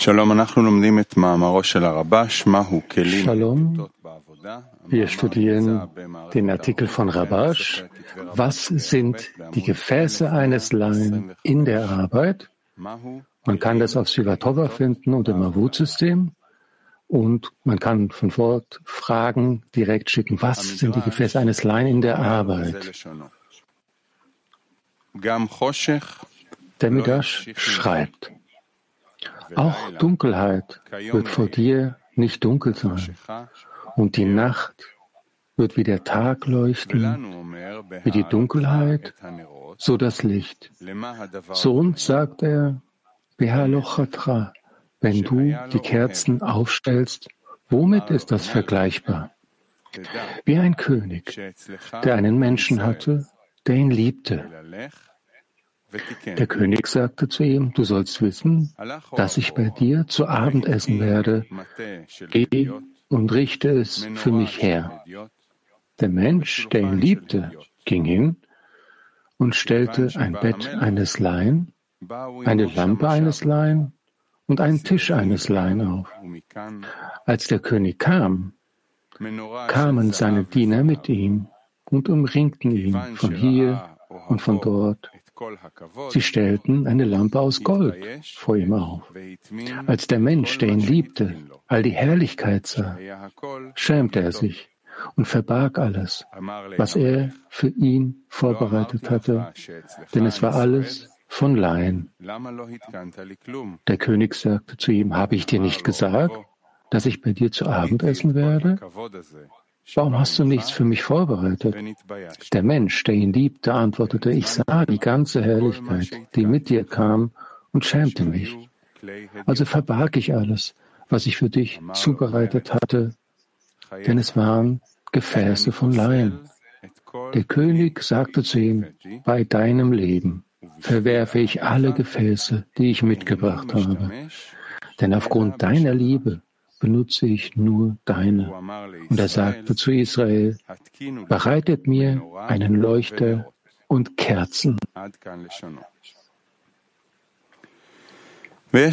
Shalom, wir studieren den Artikel von Rabash. Was sind die Gefäße eines Laien in der Arbeit? Man kann das auf Sivatova finden und im Mavut-System. Und man kann von dort Fragen direkt schicken. Was sind die Gefäße eines Laien in der Arbeit? Der Midrash schreibt, auch Dunkelheit wird vor dir nicht dunkel sein, und die Nacht wird wie der Tag leuchten, wie die Dunkelheit, so das Licht. So uns sagt er, Behalochatra, wenn du die Kerzen aufstellst, womit ist das vergleichbar? Wie ein König, der einen Menschen hatte, der ihn liebte der König sagte zu ihm, du sollst wissen, dass ich bei dir zu Abend essen werde. Geh und richte es für mich her. Der Mensch, der ihn liebte, ging hin und stellte ein Bett eines Laien, eine Lampe eines Laien und einen Tisch eines Laien auf. Als der König kam, kamen seine Diener mit ihm und umringten ihn von hier und von dort Sie stellten eine Lampe aus Gold vor ihm auf. Als der Mensch, der ihn liebte, all die Herrlichkeit sah, schämte er sich und verbarg alles, was er für ihn vorbereitet hatte, denn es war alles von Laien. Der König sagte zu ihm, habe ich dir nicht gesagt, dass ich bei dir zu Abend essen werde? Warum hast du nichts für mich vorbereitet? Der Mensch, der ihn liebte, antwortete, ich sah die ganze Herrlichkeit, die mit dir kam, und schämte mich. Also verbarg ich alles, was ich für dich zubereitet hatte, denn es waren Gefäße von Laien. Der König sagte zu ihm, bei deinem Leben verwerfe ich alle Gefäße, die ich mitgebracht habe. Denn aufgrund deiner Liebe benutze ich nur deine. Und er sagte zu Israel, bereitet mir einen Leuchter und Kerzen. Wir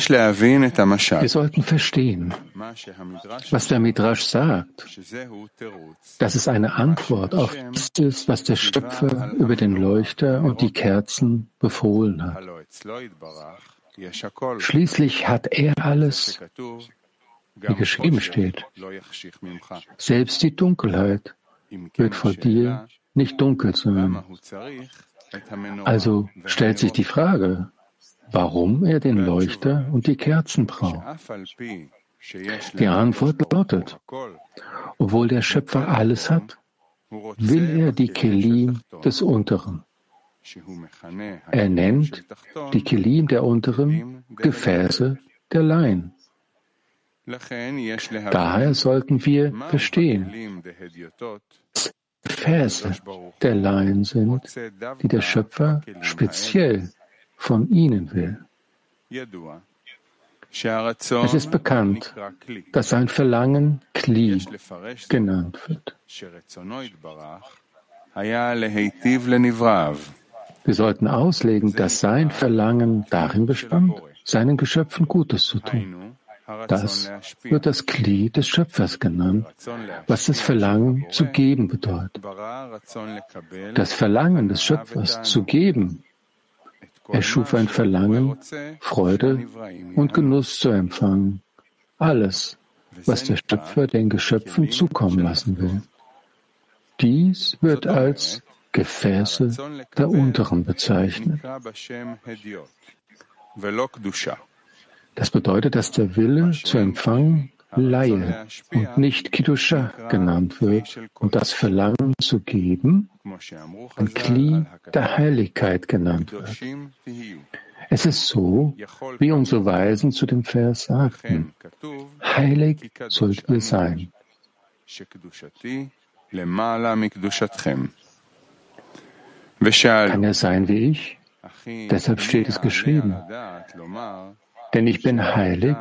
sollten verstehen, was der Midrash sagt, dass es eine Antwort auf das ist, was der Schöpfer über den Leuchter und die Kerzen befohlen hat. Schließlich hat er alles, wie geschrieben steht. Selbst die Dunkelheit wird vor dir nicht dunkel sein. Also stellt sich die Frage, warum er den Leuchter und die Kerzen braucht. Die Antwort lautet, obwohl der Schöpfer alles hat, will er die Kelim des Unteren. Er nennt die Kelim der Unteren Gefäße der Laien. Daher sollten wir verstehen, dass Gefäße der Laien sind, die der Schöpfer speziell von ihnen will. Es ist bekannt, dass sein Verlangen Kli genannt wird. Wir sollten auslegen, dass sein Verlangen darin bestand, seinen Geschöpfen Gutes zu tun. Das wird das Glied des Schöpfers genannt, was das Verlangen zu geben bedeutet. Das Verlangen des Schöpfers zu geben er schuf ein Verlangen, Freude und Genuss zu empfangen. Alles, was der Schöpfer den Geschöpfen zukommen lassen will. Dies wird als Gefäße der Unteren bezeichnet. Das bedeutet, dass der Wille zu empfangen Laie und nicht Kiddusha genannt wird und das Verlangen zu geben ein Kli der Heiligkeit genannt wird. Es ist so, wie unsere Weisen zu dem Vers sagten, heilig sollt ihr sein. Kann er sein wie ich? Deshalb steht es geschrieben. Denn ich bin heilig,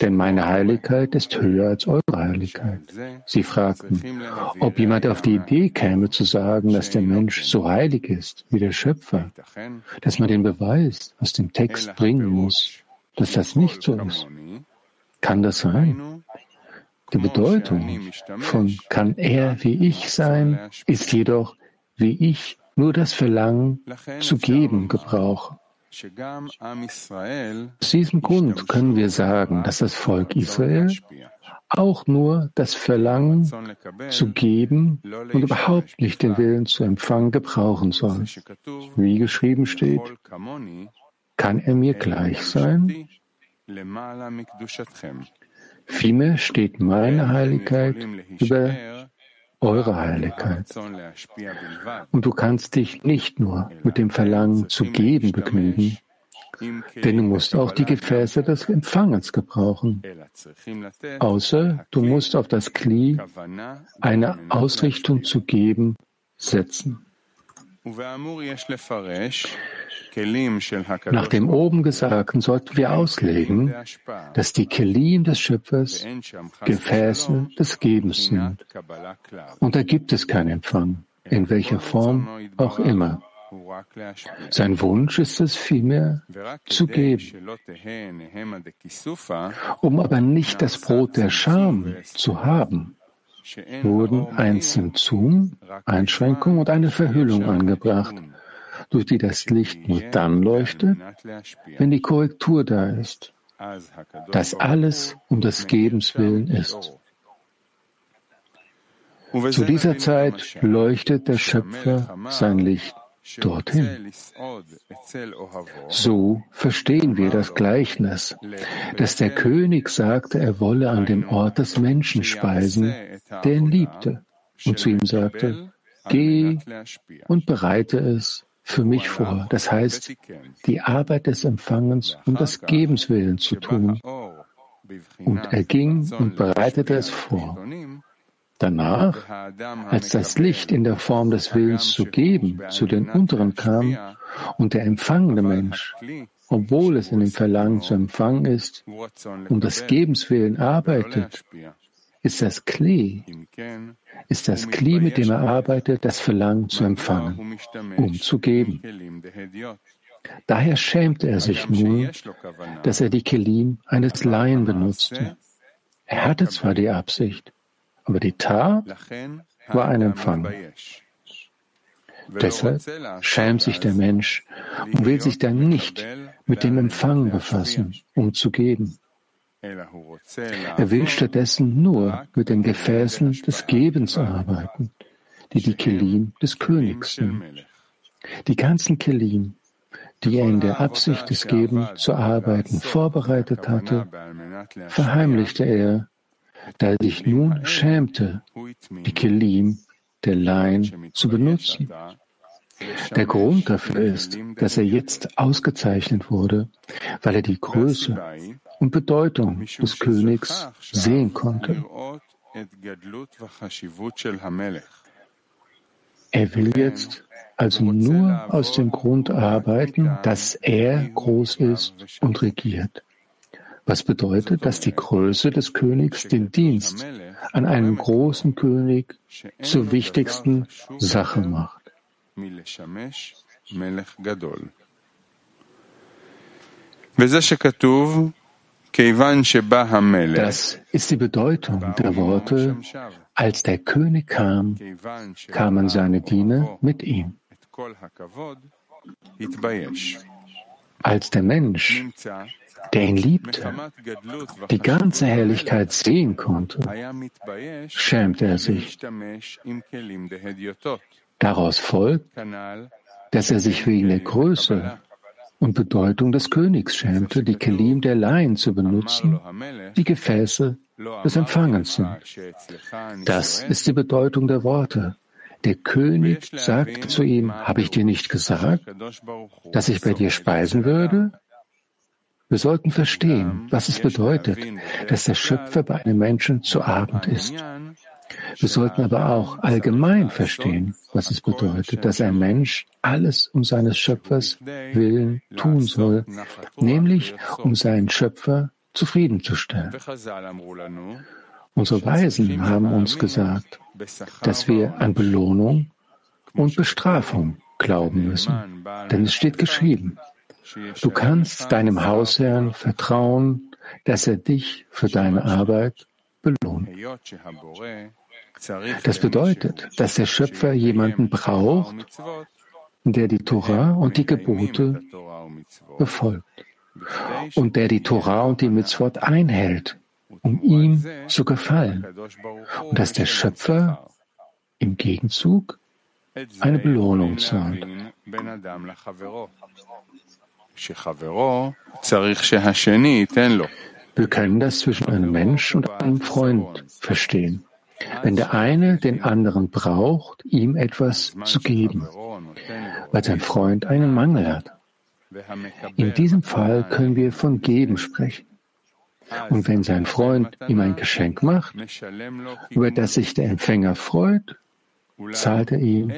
denn meine Heiligkeit ist höher als eure Heiligkeit. Sie fragten, ob jemand auf die Idee käme zu sagen, dass der Mensch so heilig ist wie der Schöpfer, dass man den Beweis aus dem Text bringen muss, dass das nicht so ist? Kann das sein? Die Bedeutung von kann er wie ich sein, ist jedoch wie ich nur das Verlangen zu geben gebrauche. Aus diesem Grund können wir sagen, dass das Volk Israel auch nur das Verlangen zu geben und überhaupt nicht den Willen zu empfangen gebrauchen soll. Wie geschrieben steht, kann er mir gleich sein? Vielmehr steht meine Heiligkeit über eure Heiligkeit. Und du kannst dich nicht nur mit dem Verlangen zu geben begnügen, denn du musst auch die Gefäße des Empfangens gebrauchen. Außer du musst auf das Kli eine Ausrichtung zu geben setzen. Nach dem oben Gesagten sollten wir auslegen, dass die Kelim des Schöpfers Gefäße des Gebens sind. Und da gibt es keinen Empfang, in welcher Form auch immer. Sein Wunsch ist es vielmehr zu geben. Um aber nicht das Brot der Scham zu haben, wurden ein Zimtzum, Einschränkung und eine Verhüllung angebracht, durch die das Licht nur dann leuchtet, wenn die Korrektur da ist, dass alles um des Gebens willen ist. Zu dieser Zeit leuchtet der Schöpfer sein Licht dorthin. So verstehen wir das Gleichnis, dass der König sagte, er wolle an dem Ort des Menschen speisen, der ihn liebte, und zu ihm sagte, geh und bereite es für mich vor. Das heißt, die Arbeit des Empfangens um das Gebens willen zu tun. Und er ging und bereitete es vor. Danach, als das Licht in der Form des Willens zu geben zu den Unteren kam und der empfangende Mensch, obwohl es in dem Verlangen zu empfangen ist, um das Gebenswillen arbeitet, ist das Klee, ist das Klee, mit dem er arbeitet, das Verlangen zu empfangen, um zu geben. Daher schämte er sich nun, dass er die Kelim eines Laien benutzte. Er hatte zwar die Absicht, aber die Tat war ein Empfang. Deshalb schämt sich der Mensch und will sich dann nicht mit dem Empfang befassen, um zu geben. Er will stattdessen nur mit den Gefäßen des Gebens arbeiten, die die Kelim des Königs sind. Die ganzen Kelim, die er in der Absicht des Gebens zu arbeiten vorbereitet hatte, verheimlichte er, da er sich nun schämte, die Kelim der Laien zu benutzen. Der Grund dafür ist, dass er jetzt ausgezeichnet wurde, weil er die Größe und Bedeutung des Königs sehen konnte. Er will jetzt also nur aus dem Grund arbeiten, dass er groß ist und regiert. Was bedeutet, dass die Größe des Königs den Dienst an einem großen König zur wichtigsten Sache macht. Das ist die Bedeutung der Worte, als der König kam, kamen seine Diener mit ihm. Als der Mensch, der ihn liebte, die ganze Herrlichkeit sehen konnte, schämte er sich. Daraus folgt, dass er sich wegen der Größe und Bedeutung des Königs schämte, die Kelim der Laien zu benutzen, die Gefäße des Empfangens sind. Das ist die Bedeutung der Worte. Der König sagte zu ihm, habe ich dir nicht gesagt, dass ich bei dir speisen würde? Wir sollten verstehen, was es bedeutet, dass der Schöpfer bei einem Menschen zu Abend ist. Wir sollten aber auch allgemein verstehen, was es bedeutet, dass ein Mensch alles um seines Schöpfers willen tun soll, nämlich um seinen Schöpfer zufriedenzustellen. Unsere Weisen haben uns gesagt, dass wir an Belohnung und Bestrafung glauben müssen. Denn es steht geschrieben, Du kannst deinem Hausherrn vertrauen, dass er dich für deine Arbeit belohnt. Das bedeutet, dass der Schöpfer jemanden braucht, der die Torah und die Gebote befolgt und der die Torah und die Mitzvot einhält, um ihm zu gefallen. Und dass der Schöpfer im Gegenzug eine Belohnung zahlt. Wir können das zwischen einem Mensch und einem Freund verstehen. Wenn der eine den anderen braucht, ihm etwas zu geben, weil sein Freund einen Mangel hat. In diesem Fall können wir von Geben sprechen. Und wenn sein Freund ihm ein Geschenk macht, über das sich der Empfänger freut, zahlt er ihm,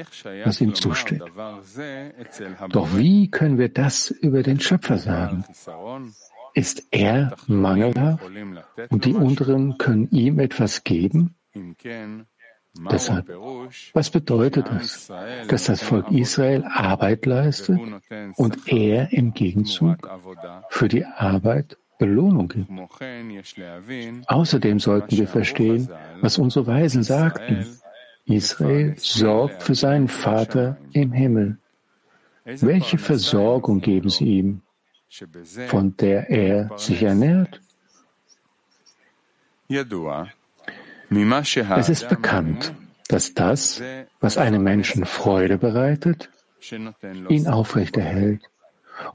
was ihm zusteht. Doch wie können wir das über den Schöpfer sagen? Ist er mangelhaft und die unteren können ihm etwas geben? Deshalb, was bedeutet es, dass das Volk Israel Arbeit leistet und er im Gegenzug für die Arbeit Belohnung gibt? Außerdem sollten wir verstehen, was unsere Weisen sagten. Israel sorgt für seinen Vater im Himmel. Welche Versorgung geben sie ihm, von der er sich ernährt? Es ist bekannt, dass das, was einem Menschen Freude bereitet, ihn aufrechterhält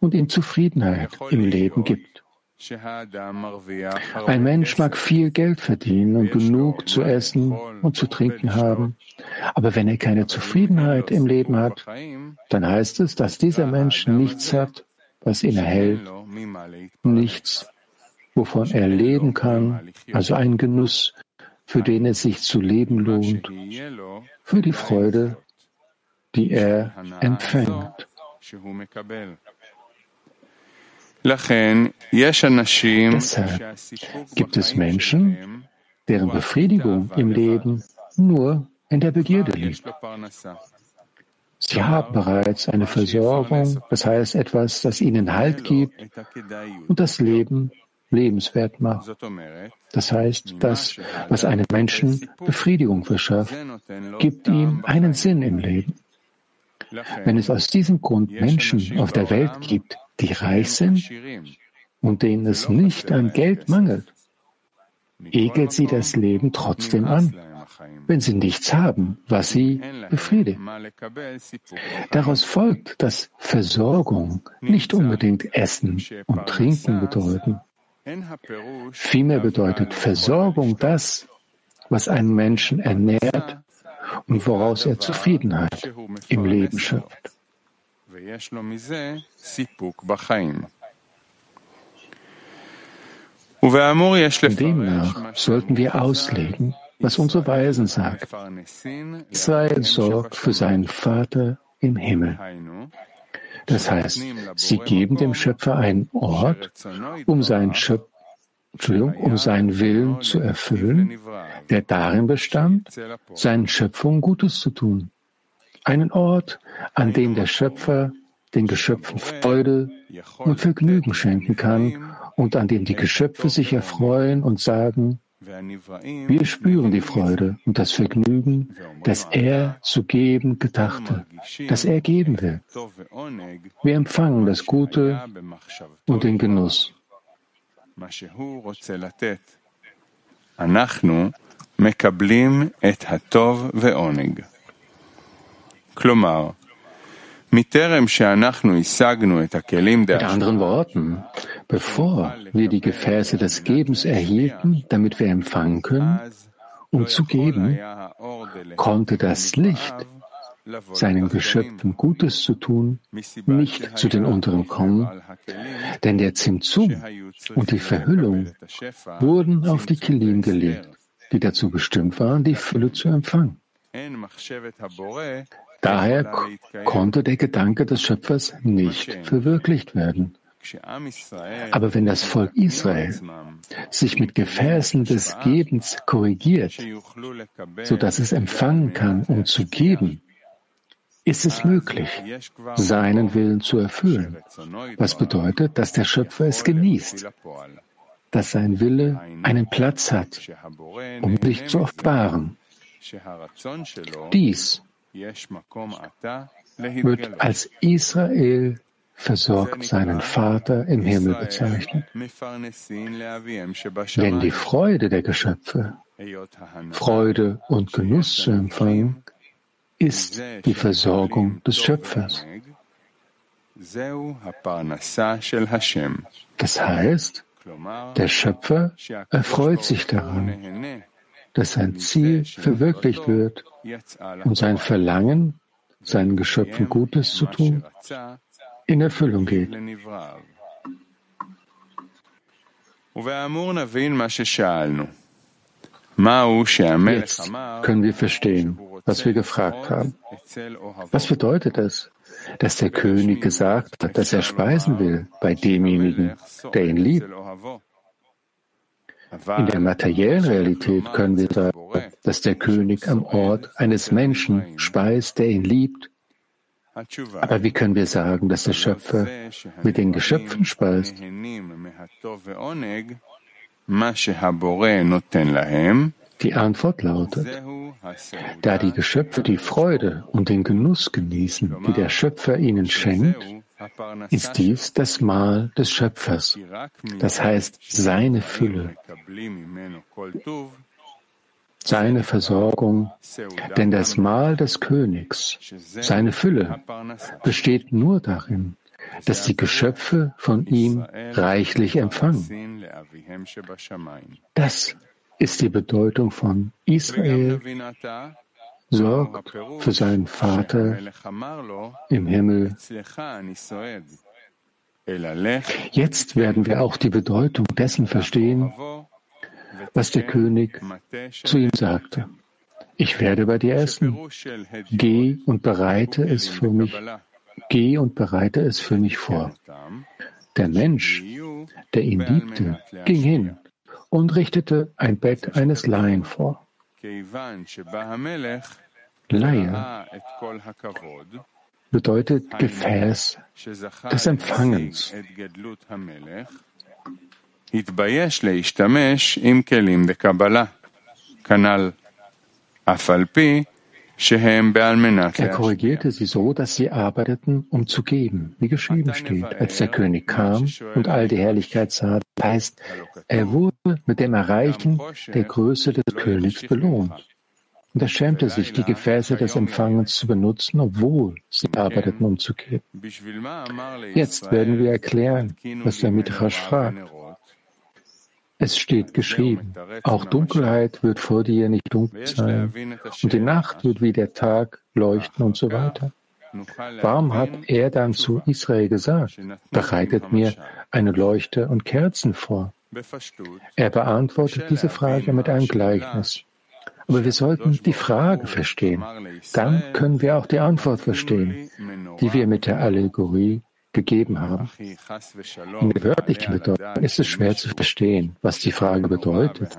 und ihm Zufriedenheit im Leben gibt. Ein Mensch mag viel Geld verdienen und genug zu essen und zu trinken haben, aber wenn er keine Zufriedenheit im Leben hat, dann heißt es, dass dieser Mensch nichts hat, was ihn erhält, nichts, wovon er leben kann, also einen Genuss, für den es sich zu leben lohnt, für die Freude, die er empfängt. Deshalb gibt es Menschen, deren Befriedigung im Leben nur in der Begierde liegt. Sie haben bereits eine Versorgung, das heißt etwas, das ihnen Halt gibt und das Leben lebenswert macht. Das heißt, das, was einem Menschen Befriedigung verschafft, gibt ihm einen Sinn im Leben. Wenn es aus diesem Grund Menschen auf der Welt gibt, die reich sind und denen es nicht an Geld mangelt, ekelt sie das Leben trotzdem an, wenn sie nichts haben, was sie befriedigt. Daraus folgt, dass Versorgung nicht unbedingt Essen und Trinken bedeuten. Vielmehr bedeutet Versorgung das, was einen Menschen ernährt und woraus er Zufriedenheit im Leben schöpft. Demnach sollten wir auslegen, was unsere Weisen sagt. Israel sorgt für seinen Vater im Himmel. Das heißt, sie geben dem Schöpfer einen Ort, um seinen, Schöp um seinen Willen zu erfüllen, der darin bestand, seinen Schöpfungen Gutes zu tun. Einen Ort, an dem der Schöpfer den Geschöpfen Freude und Vergnügen schenken kann und an dem die Geschöpfe sich erfreuen und sagen, wir spüren die Freude und das Vergnügen, das er zu geben gedachte, das er geben will. Wir empfangen das Gute und den Genuss. כלומר, mit anderen Worten, bevor wir die Gefäße des Gebens erhielten, damit wir empfangen können, um zu geben, konnte das Licht, seinen Geschöpfen Gutes zu tun, nicht zu den unteren kommen, denn der Zimtzum und die Verhüllung wurden auf die Kilim gelegt, die dazu bestimmt waren, die Fülle zu empfangen. Daher konnte der Gedanke des Schöpfers nicht verwirklicht werden. Aber wenn das Volk Israel sich mit Gefäßen des Gebens korrigiert, so dass es empfangen kann, um zu geben, ist es möglich, seinen Willen zu erfüllen, was bedeutet, dass der Schöpfer es genießt, dass sein Wille einen Platz hat, um sich zu offenbaren. Dies wird als Israel versorgt seinen Vater im Himmel bezeichnet. Denn die Freude der Geschöpfe, Freude und Genuss zu empfangen, ist die Versorgung des Schöpfers. Das heißt, der Schöpfer erfreut sich daran, dass sein Ziel verwirklicht wird und sein Verlangen, seinen Geschöpfen Gutes zu tun, in Erfüllung geht. Jetzt können wir verstehen, was wir gefragt haben. Was bedeutet es, dass der König gesagt hat, dass er speisen will bei demjenigen, der ihn liebt? In der materiellen Realität können wir sagen, dass der König am Ort eines Menschen speist, der ihn liebt aber wie können wir sagen, dass der Schöpfer mit den Geschöpfen speist? Die Antwort lautet, da die Geschöpfe die Freude und den Genuss genießen, die der Schöpfer ihnen schenkt, ist dies das Mahl des Schöpfers, das heißt seine Fülle seine Versorgung, denn das Mahl des Königs, seine Fülle, besteht nur darin, dass die Geschöpfe von ihm reichlich empfangen. Das ist die Bedeutung von Israel sorgt für seinen Vater im Himmel. Jetzt werden wir auch die Bedeutung dessen verstehen, was der König zu ihm sagte. Ich werde bei dir essen. Geh und bereite es für mich. Geh und bereite es für mich vor. Der Mensch, der ihn liebte, ging hin und richtete ein Bett eines Laien vor. Laie bedeutet Gefäß des Empfangens. התבייש להשתמש עם כלים בקבלה. כנ"ל, אף על פי Er korrigierte sie so, dass sie arbeiteten, um zu geben, wie geschrieben steht. Als der König kam und all die Herrlichkeit sah, heißt, er wurde mit dem Erreichen der Größe des Königs belohnt. Und er schämte sich, die Gefäße des Empfangens zu benutzen, obwohl sie arbeiteten, um zu geben. Jetzt werden wir erklären, was der Midrash fragt. Es steht geschrieben, auch Dunkelheit wird vor dir nicht dunkel sein und die Nacht wird wie der Tag leuchten und so weiter. Warum hat er dann zu Israel gesagt, bereitet mir eine Leuchte und Kerzen vor? Er beantwortet diese Frage mit einem Gleichnis. Aber wir sollten die Frage verstehen. Dann können wir auch die Antwort verstehen, die wir mit der Allegorie gegeben haben. In der wörtlichen Bedeutung ist es schwer zu verstehen, was die Frage bedeutet,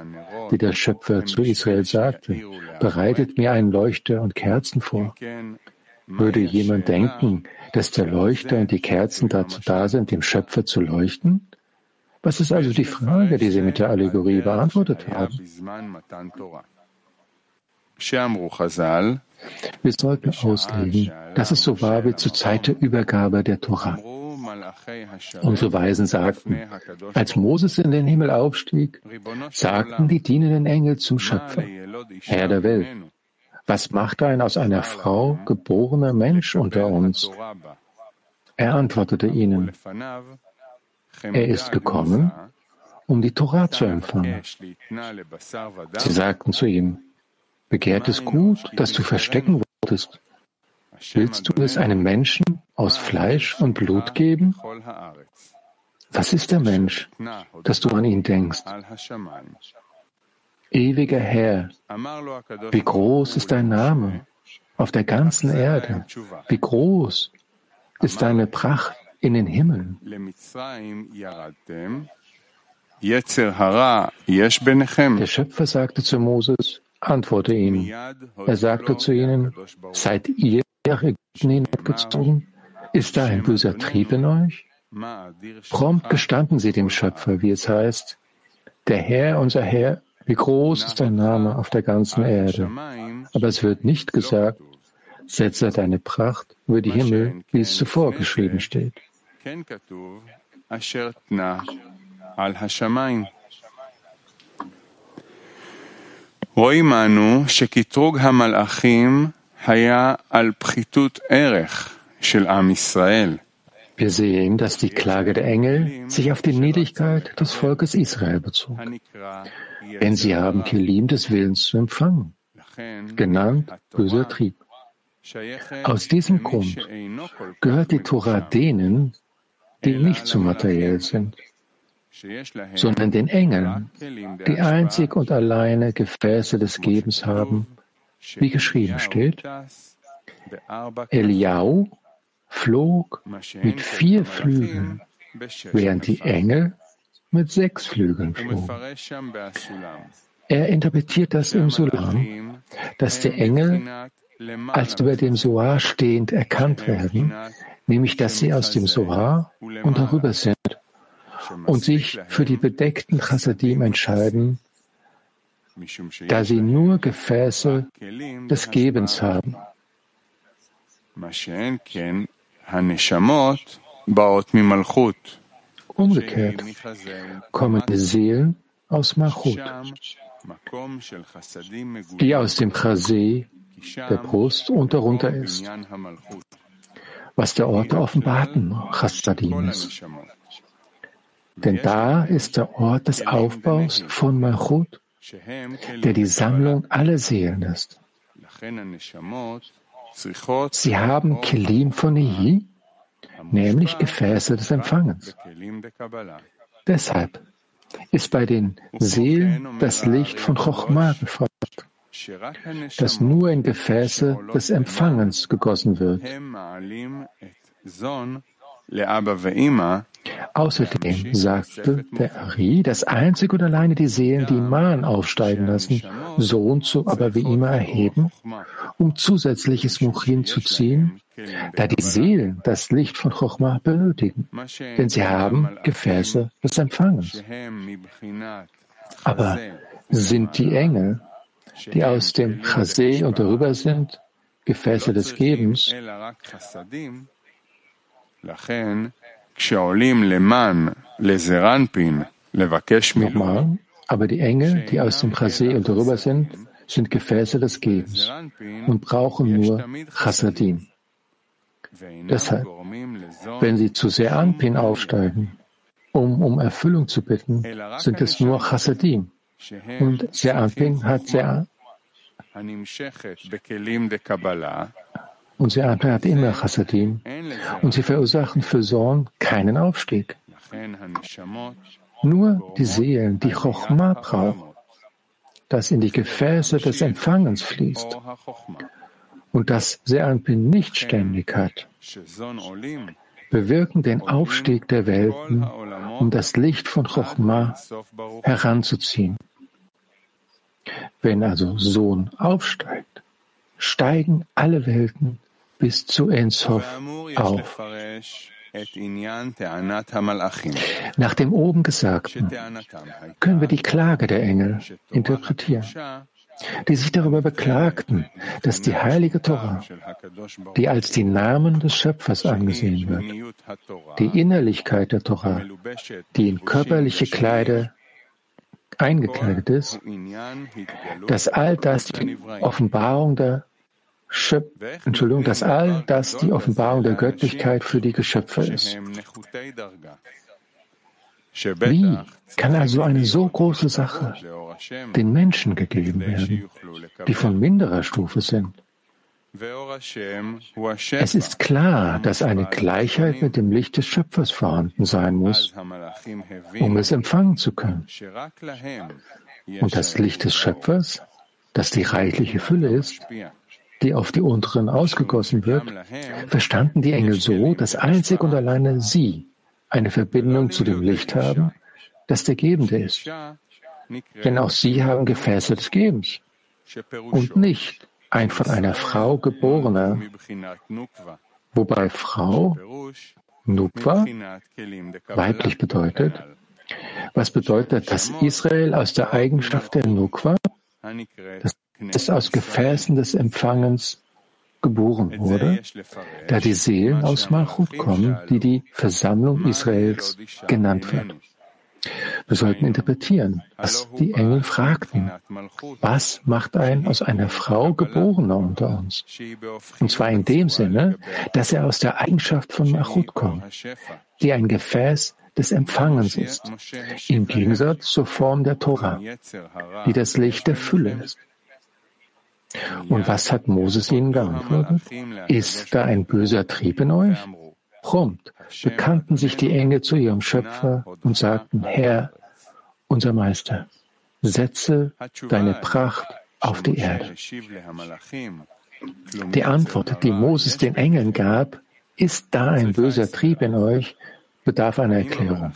wie der Schöpfer zu Israel sagte, bereitet mir einen Leuchter und Kerzen vor. Würde jemand denken, dass der Leuchter und die Kerzen dazu da sind, dem Schöpfer zu leuchten? Was ist also die Frage, die Sie mit der Allegorie beantwortet haben? Wir sollten auslegen, dass es so war wie zur Zeit der Übergabe der Tora. Unsere Weisen sagten, als Moses in den Himmel aufstieg, sagten die dienenden Engel zum Schöpfer, Herr der Welt, was macht ein aus einer Frau geborener Mensch unter uns? Er antwortete ihnen, er ist gekommen, um die Torah zu empfangen. Sie sagten zu ihm, begehrt es gut, dass du verstecken wolltest. Willst du es einem Menschen aus Fleisch und Blut geben? Was ist der Mensch, dass du an ihn denkst? Ewiger Herr, wie groß ist dein Name auf der ganzen Erde? Wie groß ist deine Pracht in den Himmeln? Der Schöpfer sagte zu Moses, antworte ihm. Er sagte zu ihnen, seid ihr Ägypten hinabgezogen? Ist da ein böser Trieb in euch? Prompt gestanden sie dem Schöpfer, wie es heißt, der Herr, unser Herr, wie groß ist dein Name auf der ganzen Erde. Aber es wird nicht gesagt, setze deine Pracht über die Himmel, wie es zuvor geschrieben steht. רואים אנו שקטרוג המלאכים היה על פחיתות ערך של עם ישראל. Wir sehen, dass die Klage der Engel sich auf die Niedrigkeit des Volkes Israel bezog. Denn sie haben Kelim des Willens zu empfangen, genannt böser Trieb. Aus diesem Grund gehört die Tora denen, die nicht zu materiell sind, sondern den Engeln, die einzig und alleine Gefäße des Gebens haben, wie geschrieben steht. Eliau flog mit vier Flügeln, während die Engel mit sechs Flügeln flogen. Er interpretiert das im Sulam, dass die Engel als über dem Soar stehend erkannt werden, nämlich dass sie aus dem Soar und darüber sind und sich für die bedeckten Chassadim entscheiden, da sie nur Gefäße des Gebens haben. Umgekehrt kommen Seelen aus Malchut, die aus dem Chasé der Brust und darunter ist, was der Ort der offenbarten Chassadim ist. Denn da ist der Ort des Aufbaus von Malchut, der die Sammlung aller Seelen ist. Sie haben Kelim von Ihi, nämlich Gefäße des Empfangens. Deshalb ist bei den Seelen das Licht von Chochmah gefragt, das nur in Gefäße des Empfangens gegossen wird. Außerdem sagte der Ari, dass einzig und alleine die Seelen, die Mahn aufsteigen lassen, Sohn zu aber wie immer erheben, um zusätzliches Muchin zu ziehen, da die Seelen das Licht von Chochmah benötigen, denn sie haben Gefäße des Empfangens. Aber sind die Engel, die aus dem Chasé und darüber sind, Gefäße des Gebens, Nochmal, aber die Engel, die aus dem Chasé und darüber sind, sind Gefäße des Gebens und brauchen nur Chassadim. Deshalb, wenn sie zu Seanpin aufsteigen, um um Erfüllung zu bitten, sind es nur Chassadim. Und Seanpin hat Sean und sie hat immer Chassadim und sie verursachen für Zorn keinen Aufstieg. Nur die Seelen, die Chochma brauchen, das in die Gefäße des Empfangens fließt und das Seanpin nicht ständig hat, bewirken den Aufstieg der Welten, um das Licht von Chochma heranzuziehen. Wenn also Sohn aufsteigt, steigen alle Welten bis zu Ensof auf. Nach dem oben Gesagten können wir die Klage der Engel interpretieren, die sich darüber beklagten, dass die heilige Torah, die als die Namen des Schöpfers angesehen wird, die Innerlichkeit der Torah, die in körperliche Kleider eingekleidet ist, dass all das die Offenbarung der Schöp Entschuldigung, dass all das die Offenbarung der Göttlichkeit für die Geschöpfe ist. Wie kann also eine so große Sache den Menschen gegeben werden, die von minderer Stufe sind? Es ist klar, dass eine Gleichheit mit dem Licht des Schöpfers vorhanden sein muss, um es empfangen zu können. Und das Licht des Schöpfers, das die reichliche Fülle ist, die auf die unteren ausgegossen wird, verstanden die Engel so, dass einzig und alleine sie eine Verbindung zu dem Licht haben, das der Gebende ist. Denn auch sie haben Gefäße des Gebens und nicht ein von einer Frau geborener, wobei Frau Nukwa weiblich bedeutet. Was bedeutet, dass Israel aus der Eigenschaft der Nukwa, das ist aus Gefäßen des Empfangens, geboren wurde, da die Seelen aus Malchut kommen, die die Versammlung Israels genannt wird. Wir sollten interpretieren, was die Engel fragten. Was macht ein aus einer Frau Geborener unter uns? Und zwar in dem Sinne, dass er aus der Eigenschaft von Machut kommt, die ein Gefäß des Empfangens ist, im Gegensatz zur Form der Tora, die das Licht der Fülle ist. Und was hat Moses ihnen geantwortet? Ist da ein böser Trieb in euch? Prompt bekannten sich die Engel zu ihrem Schöpfer und sagten, Herr, unser Meister, setze deine Pracht auf die Erde. Die Antwort, die Moses den Engeln gab, ist da ein böser Trieb in euch, bedarf einer Erklärung.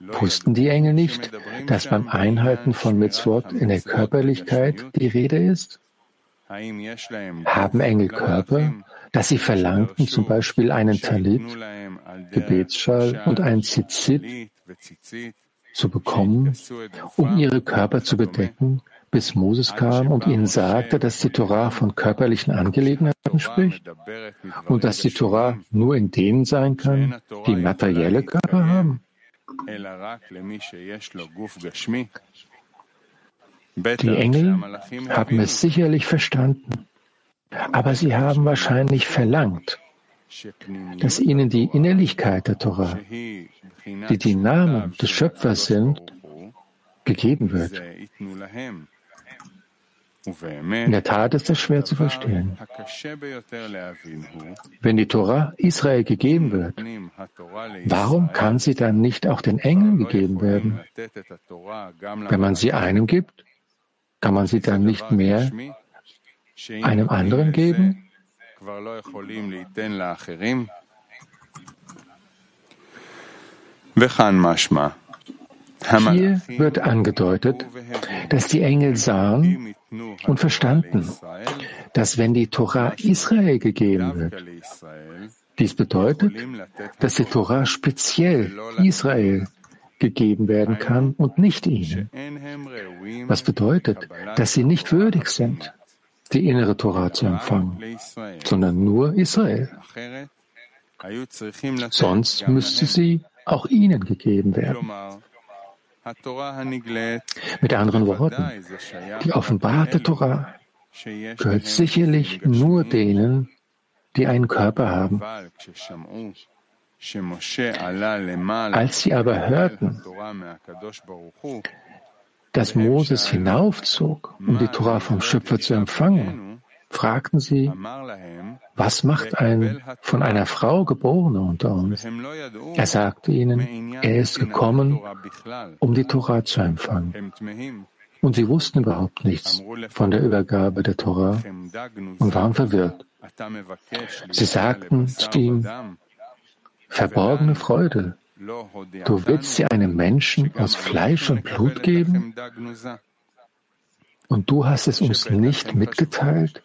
Wussten die Engel nicht, dass beim Einhalten von Mitzvot in der Körperlichkeit die Rede ist? Haben Engel Körper, dass sie verlangten, zum Beispiel einen Talit, Gebetsschal und ein Zizit zu bekommen, um ihre Körper zu bedecken, bis Moses kam und ihnen sagte, dass die Torah von körperlichen Angelegenheiten spricht und dass die Torah nur in denen sein kann, die materielle Körper haben? Die Engel haben es sicherlich verstanden, aber sie haben wahrscheinlich verlangt, dass ihnen die Innerlichkeit der Torah, die die Namen des Schöpfers sind, gegeben wird. In der Tat ist das schwer zu verstehen. Wenn die Torah Israel gegeben wird, warum kann sie dann nicht auch den Engeln gegeben werden? Wenn man sie einem gibt, kann man sie dann nicht mehr einem anderen geben? Hier wird angedeutet, dass die Engel sahen und verstanden, dass wenn die Torah Israel gegeben wird, dies bedeutet, dass die Torah speziell Israel gegeben werden kann und nicht ihnen. Was bedeutet, dass sie nicht würdig sind, die innere Torah zu empfangen, sondern nur Israel. Sonst müsste sie auch ihnen gegeben werden. Mit anderen Worten, die offenbarte Torah gehört sicherlich nur denen, die einen Körper haben. Als sie aber hörten, dass Moses hinaufzog, um die Torah vom Schöpfer zu empfangen, fragten sie, was macht ein von einer Frau geborener unter uns? Er sagte ihnen, er ist gekommen, um die Torah zu empfangen. Und sie wussten überhaupt nichts von der Übergabe der Torah und waren verwirrt. Sie sagten zu ihm, verborgene Freude. Du willst sie einem Menschen aus Fleisch und Blut geben? Und du hast es uns nicht mitgeteilt,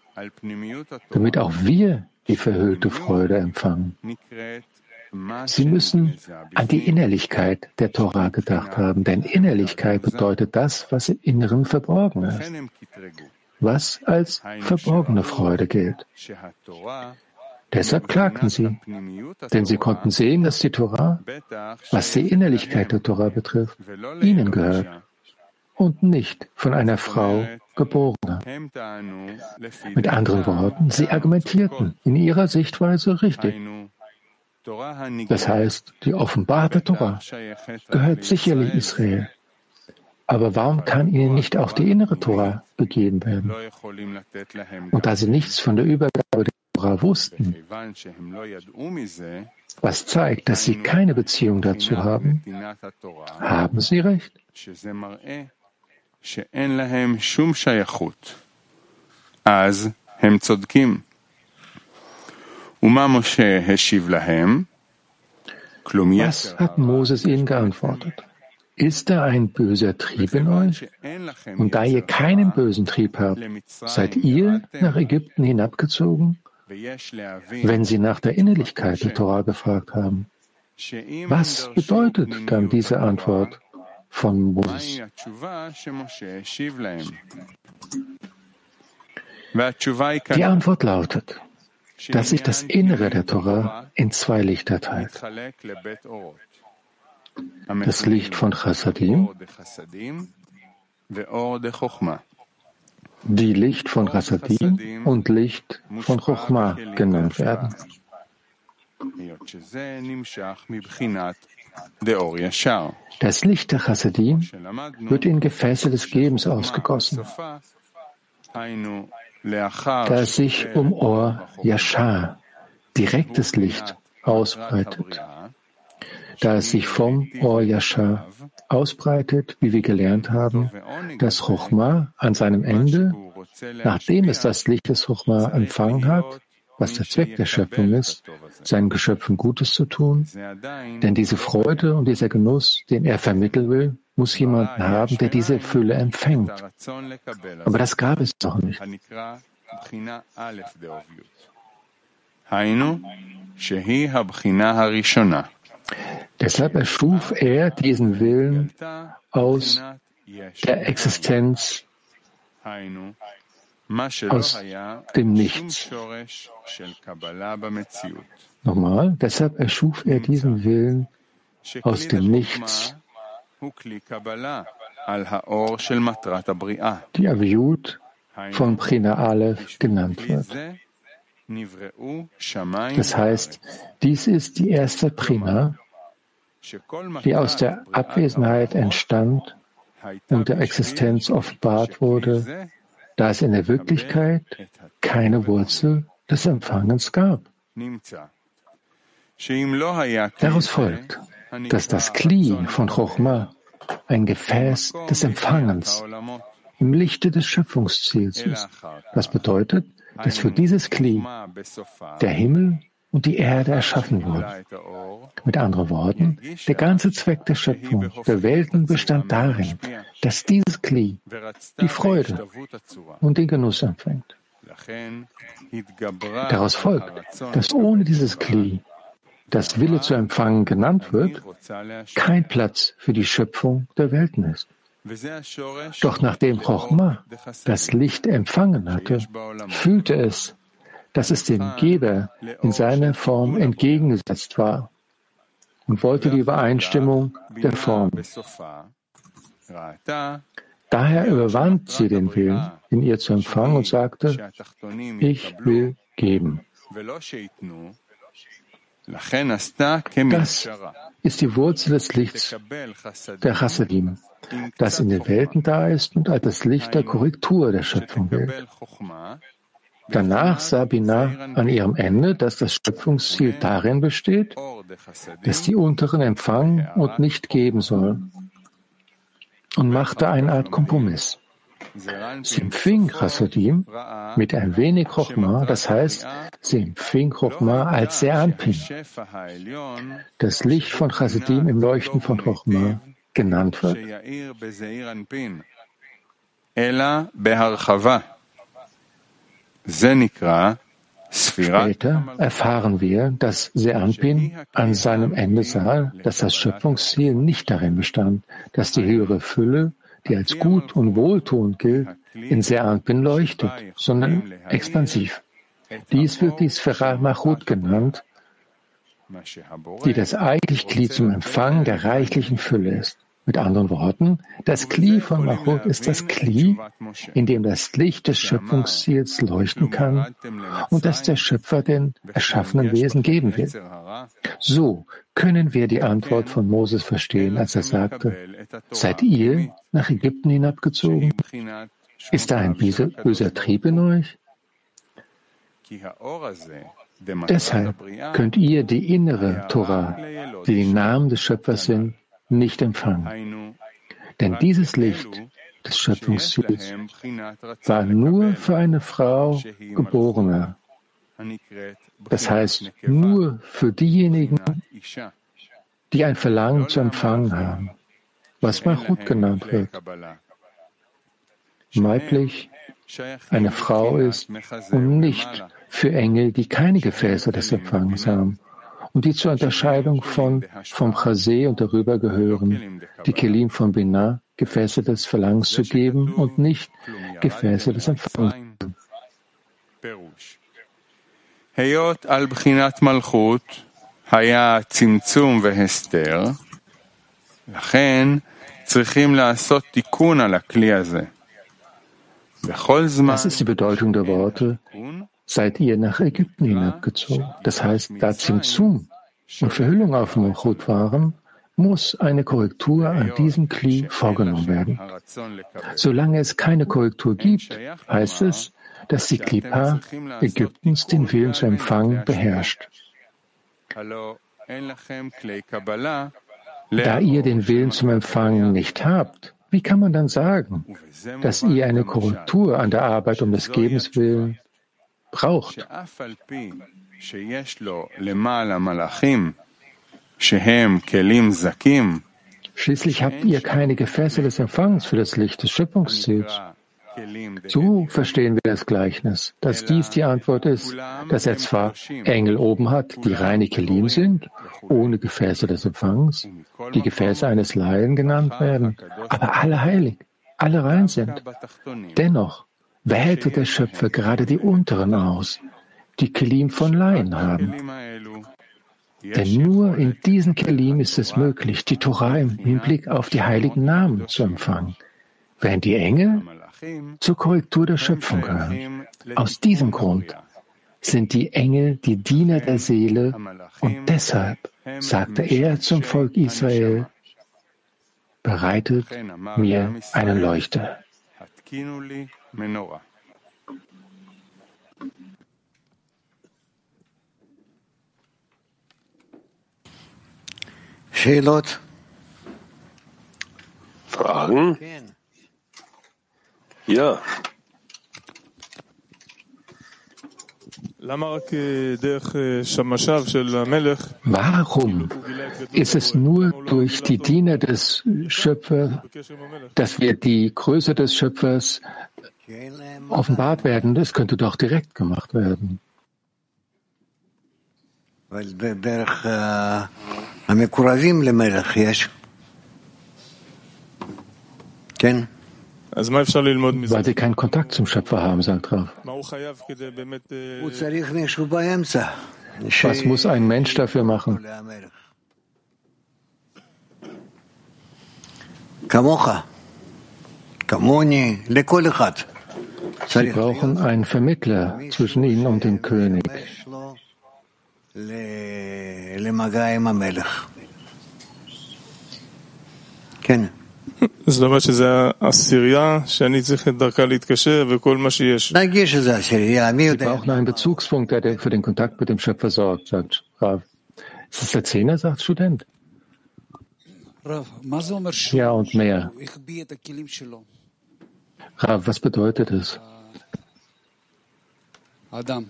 damit auch wir die verhüllte Freude empfangen. Sie müssen an die Innerlichkeit der Torah gedacht haben, denn Innerlichkeit bedeutet das, was im Inneren verborgen ist, was als verborgene Freude gilt. Deshalb klagten sie, denn sie konnten sehen, dass die Torah, was die Innerlichkeit der Torah betrifft, ihnen gehört und nicht von einer Frau geboren. Mit anderen Worten, sie argumentierten in ihrer Sichtweise richtig. Das heißt, die offenbarte Torah gehört sicherlich Israel. Aber warum kann ihnen nicht auch die innere Torah gegeben werden? Und da sie nichts von der Übergabe der Torah wussten, was zeigt, dass sie keine Beziehung dazu haben, haben sie recht. אז הם צודקים. ומה משה השיב להם? Was hat Moses ihnen geantwortet? Ist da ein böser Trieb in euch? Und da ihr keinen bösen Trieb habt, seid ihr nach Ägypten hinabgezogen? Wenn sie nach der Innerlichkeit der Torah gefragt haben, was bedeutet dann diese Antwort von Moses? Die Antwort lautet, dass sich das Innere der Torah in zwei Lichter teilt. Das Licht von Chassadim, die Licht von Chassadim und Licht von Chochma genannt werden. Das Licht der Chassadim wird in Gefäße des Gebens ausgegossen, da es sich um Or Yashar, direktes Licht, ausbreitet. Da es sich vom Or Yashar ausbreitet, wie wir gelernt haben, dass Chochma an seinem Ende, nachdem es das Licht des Chochma empfangen hat, was der Zweck der Schöpfung ist, seinen Geschöpfen Gutes zu tun. Denn diese Freude und dieser Genuss, den er vermitteln will, muss jemanden haben, der diese Fülle empfängt. Aber das gab es doch nicht. Deshalb erschuf er diesen Willen aus der Existenz aus dem Nichts. Nochmal, deshalb erschuf er diesen Willen aus dem Nichts, die Aviut von Prina Aleph genannt wird. Das heißt, dies ist die erste Prima, die aus der Abwesenheit entstand und der Existenz offenbart wurde, da es in der Wirklichkeit keine Wurzel des Empfangens gab. Daraus folgt, dass das Kli von Chochma ein Gefäß des Empfangens im Lichte des Schöpfungsziels ist. Das bedeutet, dass für dieses Kli der Himmel und die Erde erschaffen wurden. Mit anderen Worten, der ganze Zweck der Schöpfung der Welten bestand darin, dass dieses Kli die Freude und den Genuss empfängt. Daraus folgt, dass ohne dieses Kli, das Wille zu empfangen genannt wird, kein Platz für die Schöpfung der Welten ist. Doch nachdem Chochma das Licht empfangen hatte, fühlte es, dass es dem Geber in seiner Form entgegengesetzt war und wollte die Übereinstimmung der Form. Daher überwand sie den Willen, in ihr zu empfangen und sagte, ich will geben. Das ist die Wurzel des Lichts der Chassadim, das in den Welten da ist und als das Licht der Korrektur der Schöpfung gilt. Danach sah Binah an ihrem Ende, dass das Schöpfungsziel darin besteht, dass die Unteren empfangen und nicht geben sollen, und machte eine Art Kompromiss. Sie empfing Chasodim mit ein wenig Chochma, das heißt, sie empfing Chochma als Seanpin, das Licht von Chasodim im Leuchten von Chochma genannt wird. Später erfahren wir, dass Seanpin an seinem Ende sah, dass das Schöpfungsziel nicht darin bestand, dass die höhere Fülle, die als gut und wohltuend gilt, in Seanpin leuchtet, sondern expansiv. Dies wird die Sphera Machut genannt, die das eigentliche Glied zum Empfang der reichlichen Fülle ist. Mit anderen Worten, das Kli von Machut ist das Kli, in dem das Licht des Schöpfungsziels leuchten kann und das der Schöpfer den erschaffenen Wesen geben will. So können wir die Antwort von Moses verstehen, als er sagte, seid ihr nach Ägypten hinabgezogen? Ist da ein böser Trieb in euch? Deshalb könnt ihr die innere Torah, die die Namen des Schöpfers sind, nicht empfangen. Denn dieses Licht des Schöpfungsziels war nur für eine Frau geborener. Das heißt, nur für diejenigen, die ein Verlangen zu empfangen haben was Malchut genannt wird. Weiblich eine Frau ist und nicht für Engel, die keine Gefäße des Empfangs haben und die zur Unterscheidung von vom Chasé und darüber gehören, die Kelim von Binah, Gefäße des Verlangens zu geben und nicht Gefäße des Empfangs. היות על בחינת מלכות היה צמצום והסתר, das ist die Bedeutung der Worte, seid ihr nach Ägypten hinabgezogen. Das heißt, da Zimzum und Verhüllung auf Malchut waren, muss eine Korrektur an diesem Kli vorgenommen werden. Solange es keine Korrektur gibt, heißt es, dass die Klippa Ägyptens den Willen zu empfangen beherrscht. Da ihr den Willen zum Empfangen nicht habt, wie kann man dann sagen, dass ihr eine Korrektur an der Arbeit um des Gebens willen braucht? Schließlich habt ihr keine Gefäße des Empfangs für das Licht des Schöpfungsziels. So verstehen wir das Gleichnis, dass dies die Antwort ist, dass er zwar Engel oben hat, die reine Kelim sind, ohne Gefäße des Empfangs, die Gefäße eines Laien genannt werden, aber alle heilig, alle rein sind. Dennoch wählte der Schöpfer gerade die unteren aus, die Kelim von Laien haben. Denn nur in diesen Kelim ist es möglich, die Torah im Hinblick auf die heiligen Namen zu empfangen, während die Engel zur Korrektur der Schöpfung gehören. Aus diesem Grund sind die Engel die Diener der Seele und deshalb sagte er zum Volk Israel, bereitet mir eine Leuchte. Fragen? Ja. Warum ist es nur durch die Diener des Schöpfers, dass wir die Größe des Schöpfers offenbart werden? Das könnte doch direkt gemacht werden. כן. Weil sie keinen Kontakt zum Schöpfer haben, sagt Rav. Was muss ein Mensch dafür machen? Sie brauchen einen Vermittler zwischen ihnen und dem König. כן. זאת אומרת שזה העשירייה שאני צריך את דרכה להתקשר וכל מה שיש. Sie brauchen einen Bezugspunkt, der für den Kontakt mit dem Schöpfer sorgt, sagt Rav. Ist das der Zehner, sagt Student? Ja, und mehr. Rav, was bedeutet es?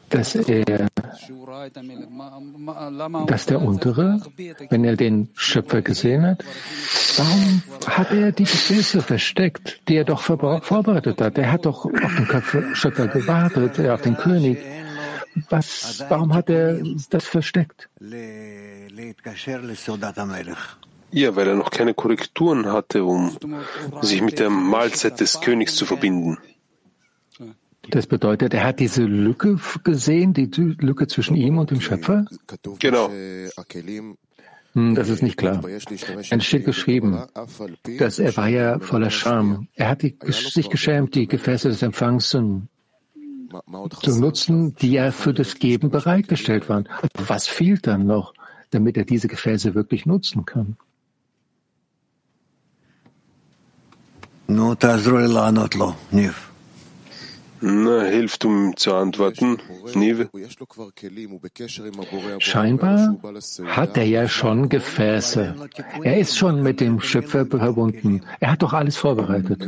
Dass er, dass der Untere, wenn er den Schöpfer gesehen hat, warum hat er die Gefäße versteckt, die er doch vorbereitet hat? Er hat doch auf den Schöpfer gewartet, auf den König. Was, warum hat er das versteckt? Ja, weil er noch keine Korrekturen hatte, um sich mit der Mahlzeit des Königs zu verbinden. Das bedeutet, er hat diese Lücke gesehen, die Lücke zwischen ihm und dem Schöpfer? Genau. Hm, das ist nicht klar. Es steht geschrieben, dass er war ja voller Scham. Er hat die, sich geschämt, die Gefäße des Empfangs zu, zu nutzen, die ja für das Geben bereitgestellt waren. Was fehlt dann noch, damit er diese Gefäße wirklich nutzen kann? No, na, hilft, um zu antworten, Nive? Scheinbar hat er ja schon Gefäße. Er ist schon mit dem Schöpfer verbunden. Er hat doch alles vorbereitet.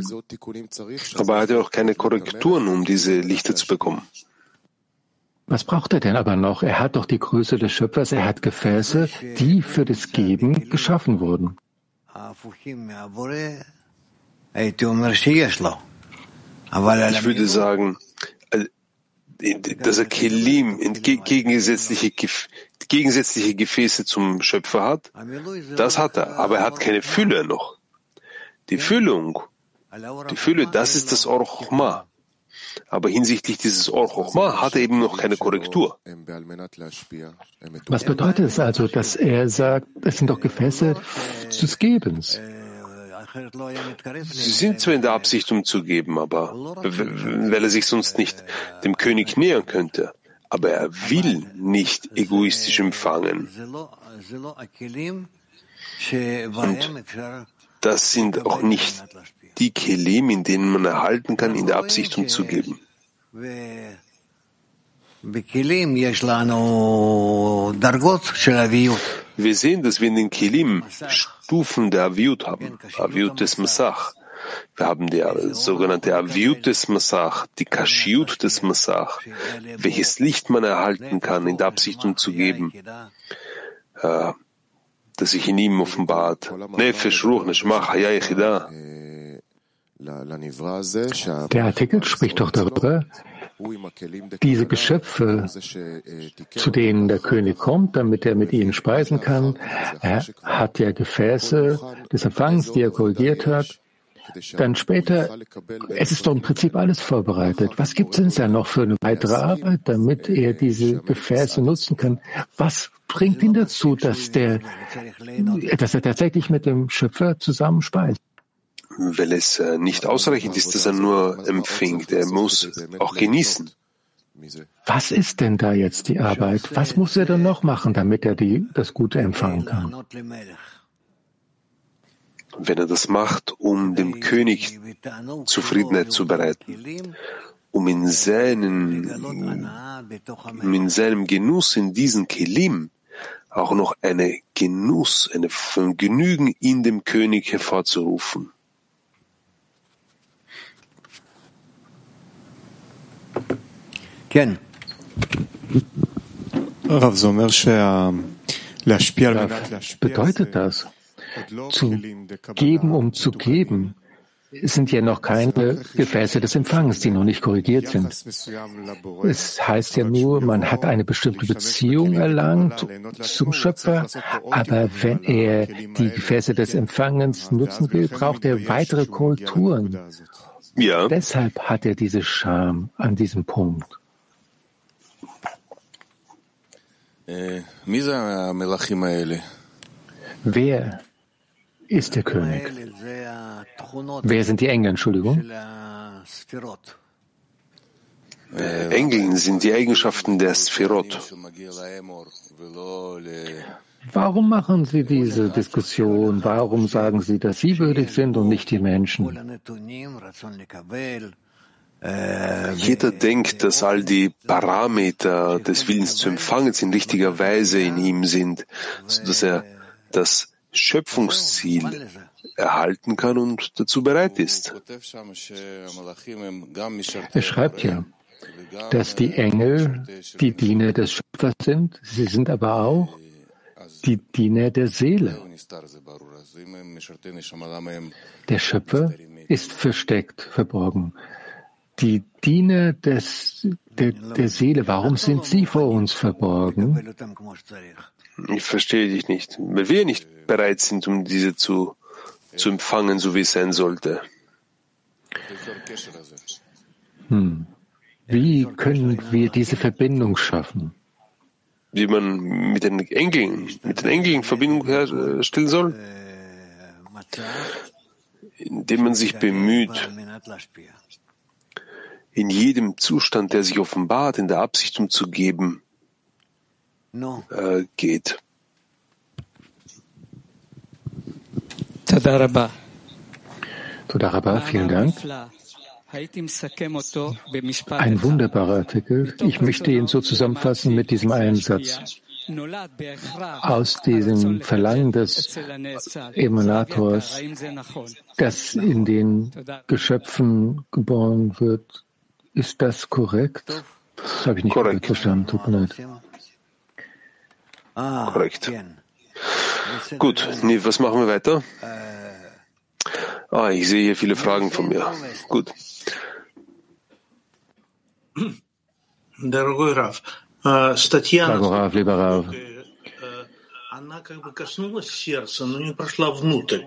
Aber er hat ja auch keine Korrekturen, um diese Lichter zu bekommen. Was braucht er denn aber noch? Er hat doch die Größe des Schöpfers, er hat Gefäße, die für das Geben geschaffen wurden. Ich würde sagen, äh, dass er Kelim, gegensätzliche, gegensätzliche Gefäße zum Schöpfer hat, das hat er, aber er hat keine Fülle noch. Die Füllung, die Fülle, das ist das Or Chochma. Aber hinsichtlich dieses Or Chochma hat er eben noch keine Korrektur. Was bedeutet es also, dass er sagt, es sind doch Gefäße des Gebens? Sie sind zwar in der Absicht, um zu geben, aber weil er sich sonst nicht dem König nähern könnte. Aber er will nicht egoistisch empfangen. Und das sind auch nicht die Kelim, in denen man erhalten kann, in der Absicht, um zu geben. Wir sehen, dass wir in den Kelim Stufen der Aviut haben, Aviut des Masach. Wir haben die sogenannte Aviut des Masach, die Kashiut des Masach, welches Licht man erhalten kann in der Absicht, um zu geben, äh, das sich in ihm offenbart. Nefesh, Ruch, Neshmach, Haya, Yechida. Der Artikel spricht doch darüber, diese Geschöpfe, zu denen der König kommt, damit er mit ihnen speisen kann. Er hat ja Gefäße des Empfangs, die er korrigiert hat. Dann später, es ist doch im Prinzip alles vorbereitet. Was gibt es denn noch für eine weitere Arbeit, damit er diese Gefäße nutzen kann? Was bringt ihn dazu, dass, der, dass er tatsächlich mit dem Schöpfer zusammen speist? Weil es äh, nicht ausreichend ist, dass er nur empfängt. Er muss auch genießen. Was ist denn da jetzt die Arbeit? Was muss er denn noch machen, damit er die, das Gute empfangen kann? Wenn er das macht, um dem König Zufriedenheit zu bereiten, um in, seinen, in seinem Genuss in diesen Kelim auch noch eine Genuss, eine Genügen in dem König hervorzurufen. כן. bedeutet das? Zu geben, um zu geben, sind ja noch keine Gefäße des Empfangs, die noch nicht korrigiert sind. Es heißt ja nur, man hat eine bestimmte Beziehung erlangt zum Schöpfer, aber wenn er die Gefäße des Empfangens nutzen will, braucht er weitere Korrekturen. Ja. Deshalb hat er diese Scham an diesem Punkt. Wer ist der König? Wer sind die Engel, Entschuldigung? Äh, Engel sind die Eigenschaften der Sphirot. Warum machen Sie diese Diskussion? Warum sagen Sie, dass Sie würdig sind und nicht die Menschen? Jeder denkt, dass all die Parameter des Willens zu empfangen in richtiger Weise in ihm sind, sodass er das Schöpfungsziel erhalten kann und dazu bereit ist. Er schreibt ja, dass die Engel die Diener des Schöpfers sind, sie sind aber auch die Diener der Seele. Der Schöpfer ist versteckt, verborgen die Diener des, der, der Seele, warum sind sie vor uns verborgen? Ich verstehe dich nicht, weil wir nicht bereit sind, um diese zu, zu empfangen, so wie es sein sollte. Hm. Wie können wir diese Verbindung schaffen? Wie man mit den Engeln, mit den Engeln Verbindung herstellen soll? Indem man sich bemüht, in jedem Zustand, der sich offenbart, in der Absicht um zu geben, äh, geht. Todaraba, vielen Dank. Ein wunderbarer Artikel. Ich möchte ihn so zusammenfassen mit diesem einen Satz. Aus diesem Verlangen des Emanators, das in den Geschöpfen geboren wird, ist das korrekt? Das habe ich nicht korrekt. verstanden. Tut mir leid. Korrekt. Gut, Niv, was machen wir weiter? Ah, ich sehe hier viele Fragen von mir. Gut. Дорогой Раф, статья, Rav, lieber Rav, она как бы коснулась сердца, но не прошла внутрь.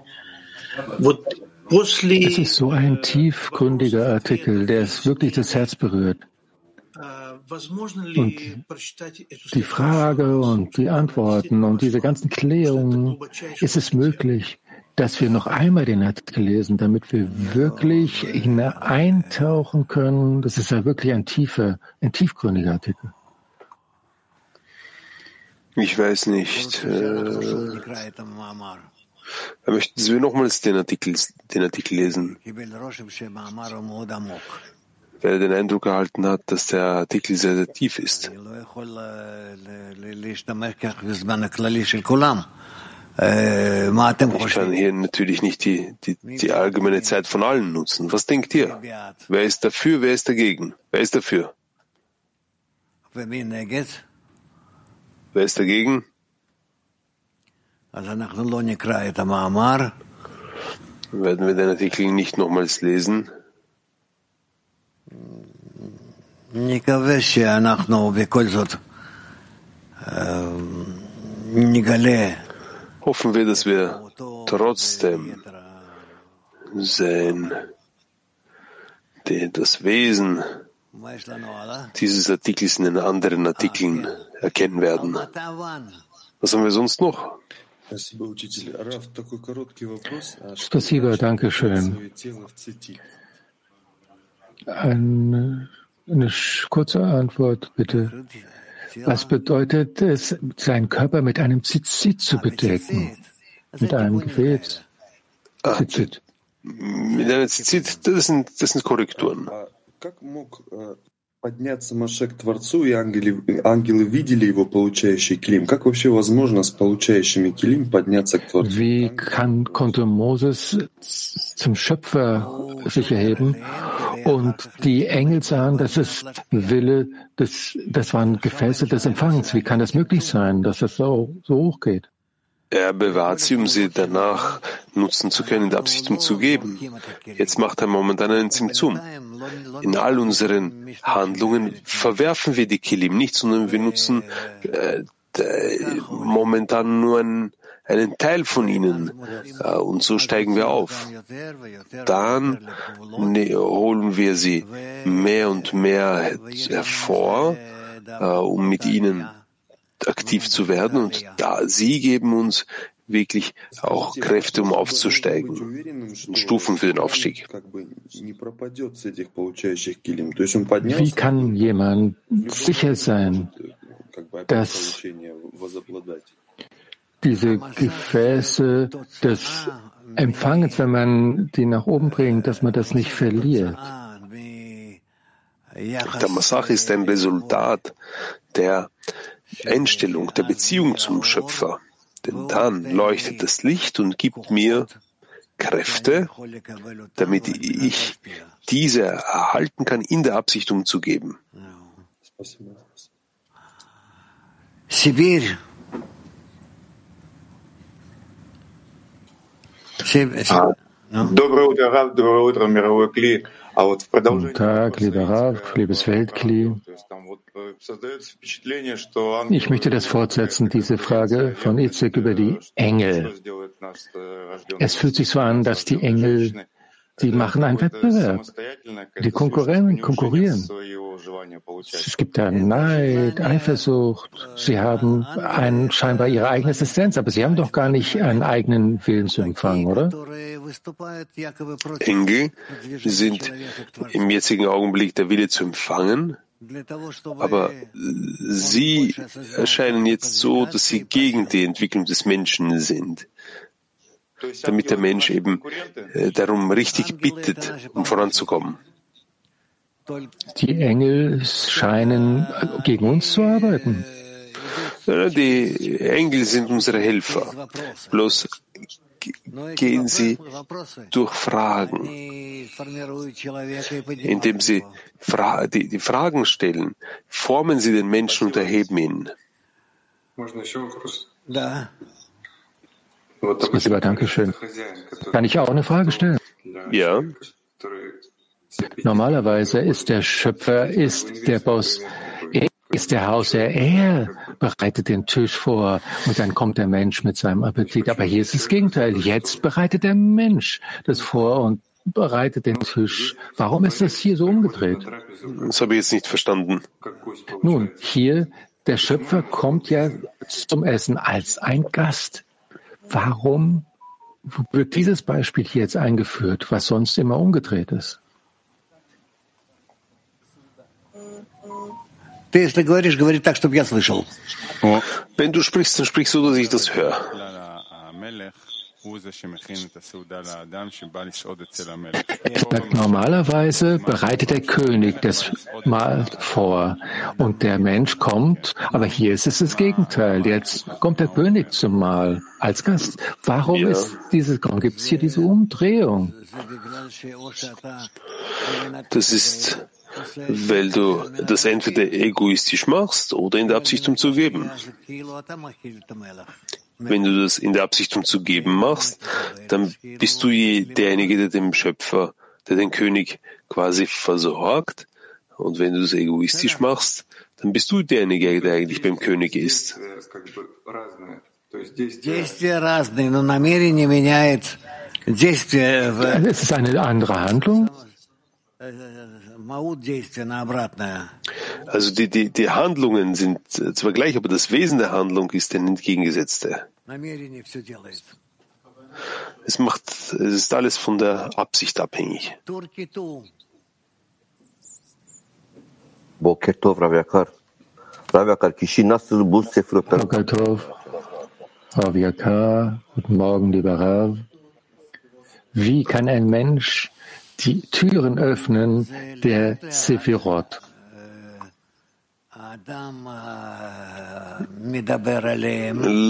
Вот после... es ist so ein tiefgründiger Artikel, der es wirklich das Herz berührt. Und die Frage und die Antworten und diese ganzen Klärungen, ist es möglich, dass wir noch einmal den Artikel lesen, damit wir wirklich hineintauchen können. Das ist ja wirklich ein tiefer, ein tiefgründiger Artikel. Ich weiß nicht. Äh, möchten Sie nochmals den Artikel, den Artikel lesen? Wer den Eindruck erhalten hat, dass der Artikel sehr, sehr tief ist. Ich kann hier natürlich nicht die, die, die allgemeine Zeit von allen nutzen. Was denkt ihr? Wer ist dafür, wer ist dagegen? Wer ist dafür? Wer ist dagegen? Werden wir den Artikel nicht nochmals lesen? נקווה שאנחנו בכל זאת נגלה hoffen wir, dass wir trotzdem sein, das Wesen dieses Artikels in den anderen Artikeln erkennen werden. Was haben wir sonst noch? Spasiba, danke schön. Eine, eine kurze Antwort, bitte. Was bedeutet es, seinen Körper mit einem Zizit zu bedecken? Mit einem Gefäß? Zizit. Mit einem Zizit, das sind, das sind Korrekturen Подняться Маше к Творцу, и ангелы, ангелы видели его получающий килим. Как вообще возможно с получающими килим подняться к Творцу? Wie kann, konnte Moses zum Schöpfer sich erheben und die Engel sahen, das ist Wille, des, das waren Gefäße des Empfangs. Wie kann das möglich sein, dass das so, so hoch geht? Er bewahrt sie, um sie danach nutzen zu können, in der Absicht, um zu geben. Jetzt macht er momentan einen Zimtzum. In all unseren Handlungen verwerfen wir die Kilim nicht, sondern wir nutzen äh, momentan nur einen, einen Teil von ihnen äh, und so steigen wir auf. Dann ne, holen wir sie mehr und mehr hervor, äh, um mit ihnen aktiv zu werden und da sie geben uns wirklich auch Kräfte, um aufzusteigen, Stufen für den Aufstieg. Wie kann jemand sicher sein, dass diese Gefäße des Empfangens, wenn man die nach oben bringt, dass man das nicht verliert? Der Massach ist ein Resultat der Einstellung, der Beziehung zum Schöpfer. Denn dann leuchtet das Licht und gibt mir Kräfte, damit ich diese erhalten kann, in der Absicht umzugeben. Sibir. Доброе утро, Рав, доброе утро, мировой клей. Guten Tag, lieber Rav, liebes Weltkli. Ich möchte das fortsetzen, diese Frage von Itzek über die Engel. Es fühlt sich so an, dass die Engel Sie machen einen Wettbewerb. Die konkurrieren, konkurrieren. Es gibt da Neid, Eifersucht. Sie haben ein, scheinbar ihre eigene Existenz, aber sie haben doch gar nicht einen eigenen Willen zu empfangen, oder? Engel sind im jetzigen Augenblick der Wille zu empfangen, aber sie erscheinen jetzt so, dass sie gegen die Entwicklung des Menschen sind damit der Mensch eben äh, darum richtig bittet, um voranzukommen. Die Engel scheinen gegen uns zu arbeiten. Die Engel sind unsere Helfer. Bloß gehen sie durch Fragen. Indem sie Fra die, die Fragen stellen, formen sie den Menschen und erheben ihn. Lieber Dankeschön. Kann ich auch eine Frage stellen? Ja. Normalerweise ist der Schöpfer, ist der Boss, er ist der Hausherr, er bereitet den Tisch vor und dann kommt der Mensch mit seinem Appetit. Aber hier ist das Gegenteil. Jetzt bereitet der Mensch das vor und bereitet den Tisch. Warum ist das hier so umgedreht? Das habe ich jetzt nicht verstanden. Nun, hier, der Schöpfer kommt ja zum Essen als ein Gast. Warum wird dieses Beispiel hier jetzt eingeführt, was sonst immer umgedreht ist? Wenn du sprichst, dann sprichst du, dass ich das höre. Normalerweise bereitet der König das Mahl vor und der Mensch kommt, aber hier ist es das Gegenteil. Jetzt kommt der König zum Mahl als Gast. Warum ja. ist dieses, gibt es hier diese Umdrehung? Das ist, weil du das entweder egoistisch machst oder in der Absicht, um zu geben. Wenn du das in der Absicht, um zu geben machst, dann bist du derjenige, der dem Schöpfer, der den König quasi versorgt. Und wenn du das egoistisch machst, dann bist du derjenige, der eigentlich beim König ist. Es ist eine andere Handlung. Also die, die, die Handlungen sind zwar gleich, aber das Wesen der Handlung ist ein entgegengesetzte. Es macht, es ist alles von der Absicht abhängig. Boker Tov, Rav Yakar. Rav Yakar, kişi nasıl bu sefrotları... Boker Tov, Rav Yakar, guten Morgen, lieber Rav. Wie kann ein Mensch die Türen öffnen der Sephirot.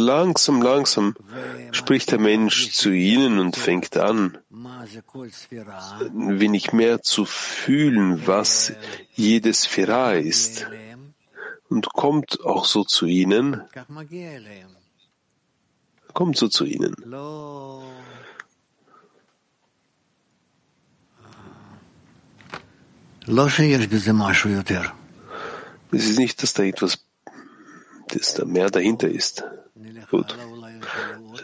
Langsam, langsam spricht der Mensch zu ihnen und fängt an, wenig mehr zu fühlen, was jede Sphäre ist, und kommt auch so zu ihnen, kommt so zu ihnen. Es ist nicht, dass da etwas, dass da mehr dahinter ist. Gut.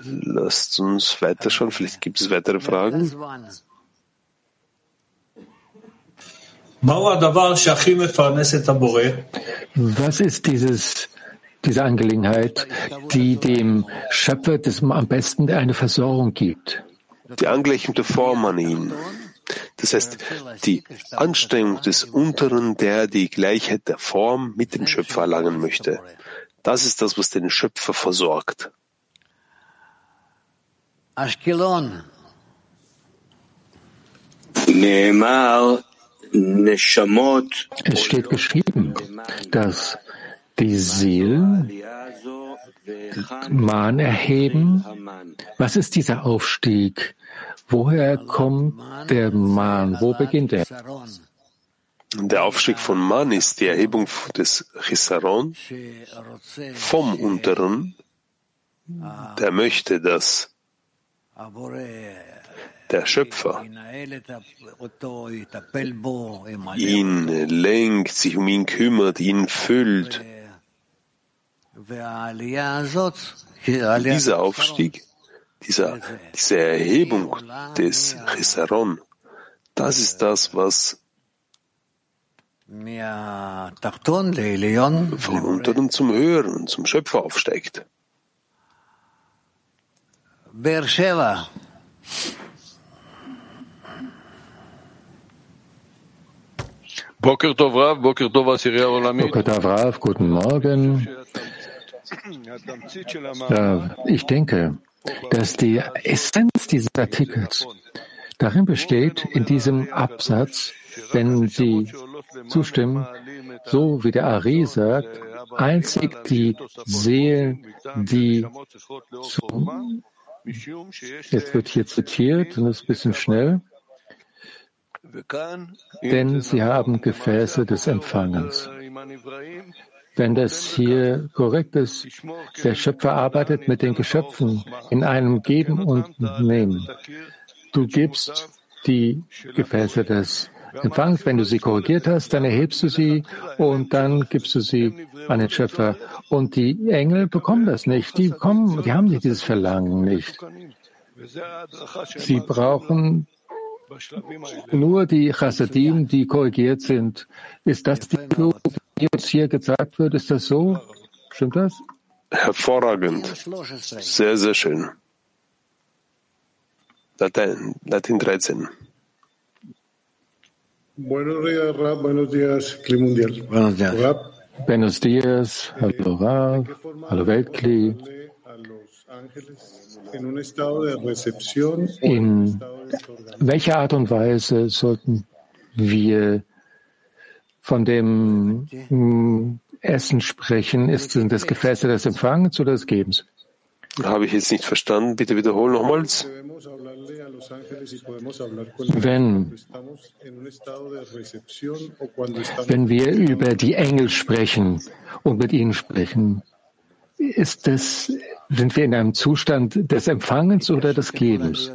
Lasst uns weiterschauen. Vielleicht gibt es weitere Fragen. Was ist dieses, diese Angelegenheit, die dem Schöpfer des, am besten eine Versorgung gibt? Die Angleichung der Form an ihn. Das heißt, die Anstrengung des Unteren, der die Gleichheit der Form mit dem Schöpfer erlangen möchte. Das ist das, was den Schöpfer versorgt. Ashkelon. Es steht geschrieben, dass die Seelen Mahn erheben. Was ist dieser Aufstieg? Woher kommt der Mann? Wo beginnt er? Der Aufstieg von Mann ist die Erhebung des Chisaron vom Unteren, der möchte, dass der Schöpfer ihn lenkt, sich um ihn kümmert, ihn füllt. Dieser Aufstieg dieser, diese Erhebung des Chisaron, das ist das, was vom Unteren zum Höheren, zum Schöpfer aufsteigt. Beersheba. Boker Tov Rav, Boker Tov Rav, guten Morgen. Ja, ich denke, dass die Essenz dieses Artikels darin besteht, in diesem Absatz, wenn Sie zustimmen, so wie der Ari sagt, einzig die Seelen, die zum, jetzt wird hier zitiert, und das ist ein bisschen schnell, denn sie haben Gefäße des Empfangens. Wenn das hier korrekt ist. Der Schöpfer arbeitet mit den Geschöpfen in einem Geben und Nehmen. Du gibst die Gefäße des Empfangs. Wenn du sie korrigiert hast, dann erhebst du sie und dann gibst du sie an den Schöpfer. Und die Engel bekommen das nicht. Die kommen, die haben nicht dieses Verlangen nicht. Sie brauchen nur die Chassidim, die korrigiert sind. Ist das die die uns hier gesagt wird? Ist das so? Stimmt das? Hervorragend. Sehr, sehr schön. Latein, Latin 13. Buenos días, Rab. Buenos días, Kli Mundial. Buenos días. Rab. Buenos días. Hallo Rab. Hallo Weltkli. In welcher Art und Weise sollten wir von dem hm, Essen sprechen? Ist es das Gefäß des Empfangens oder des Gebens? Habe ich jetzt nicht verstanden. Bitte wiederholen nochmals. Wenn, wenn wir über die Engel sprechen und mit ihnen sprechen, ist das, sind wir in einem Zustand des Empfangens oder des Gebens?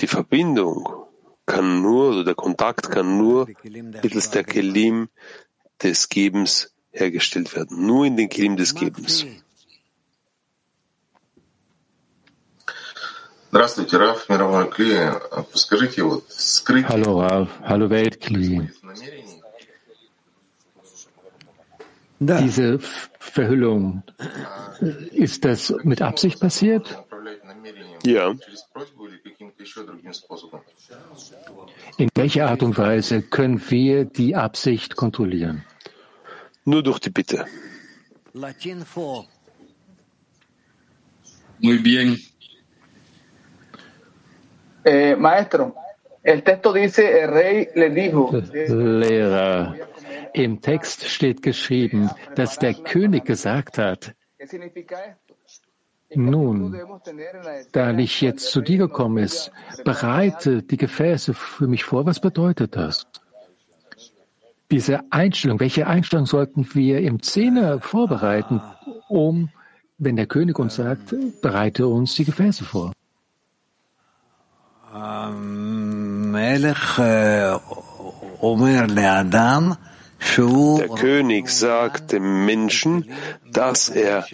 Die Verbindung kann nur, oder der Kontakt kann nur mittels der Kelim des Gebens hergestellt werden. Nur in den Kelim des Gebens. Здравствуйте, Раф, мировой Кли. Скажите, вот скрыть... Hallo Raf, hallo Weltkli. Diese Verhüllung, ist das mit Absicht passiert? Ja. In welcher Art und Weise können wir die Absicht kontrollieren? Nur durch die Bitte. Muy bien. Eh, maestro, el texto dice, el rey le dijo. Lehrer, im Text steht geschrieben, dass der König gesagt hat, nun, da ich jetzt zu dir gekommen ist, bereite die Gefäße für mich vor. Was bedeutet das? Diese Einstellung, welche Einstellung sollten wir im Zehner vorbereiten, um, wenn der König uns sagt, bereite uns die Gefäße vor? Der König sagt dem Menschen, dass er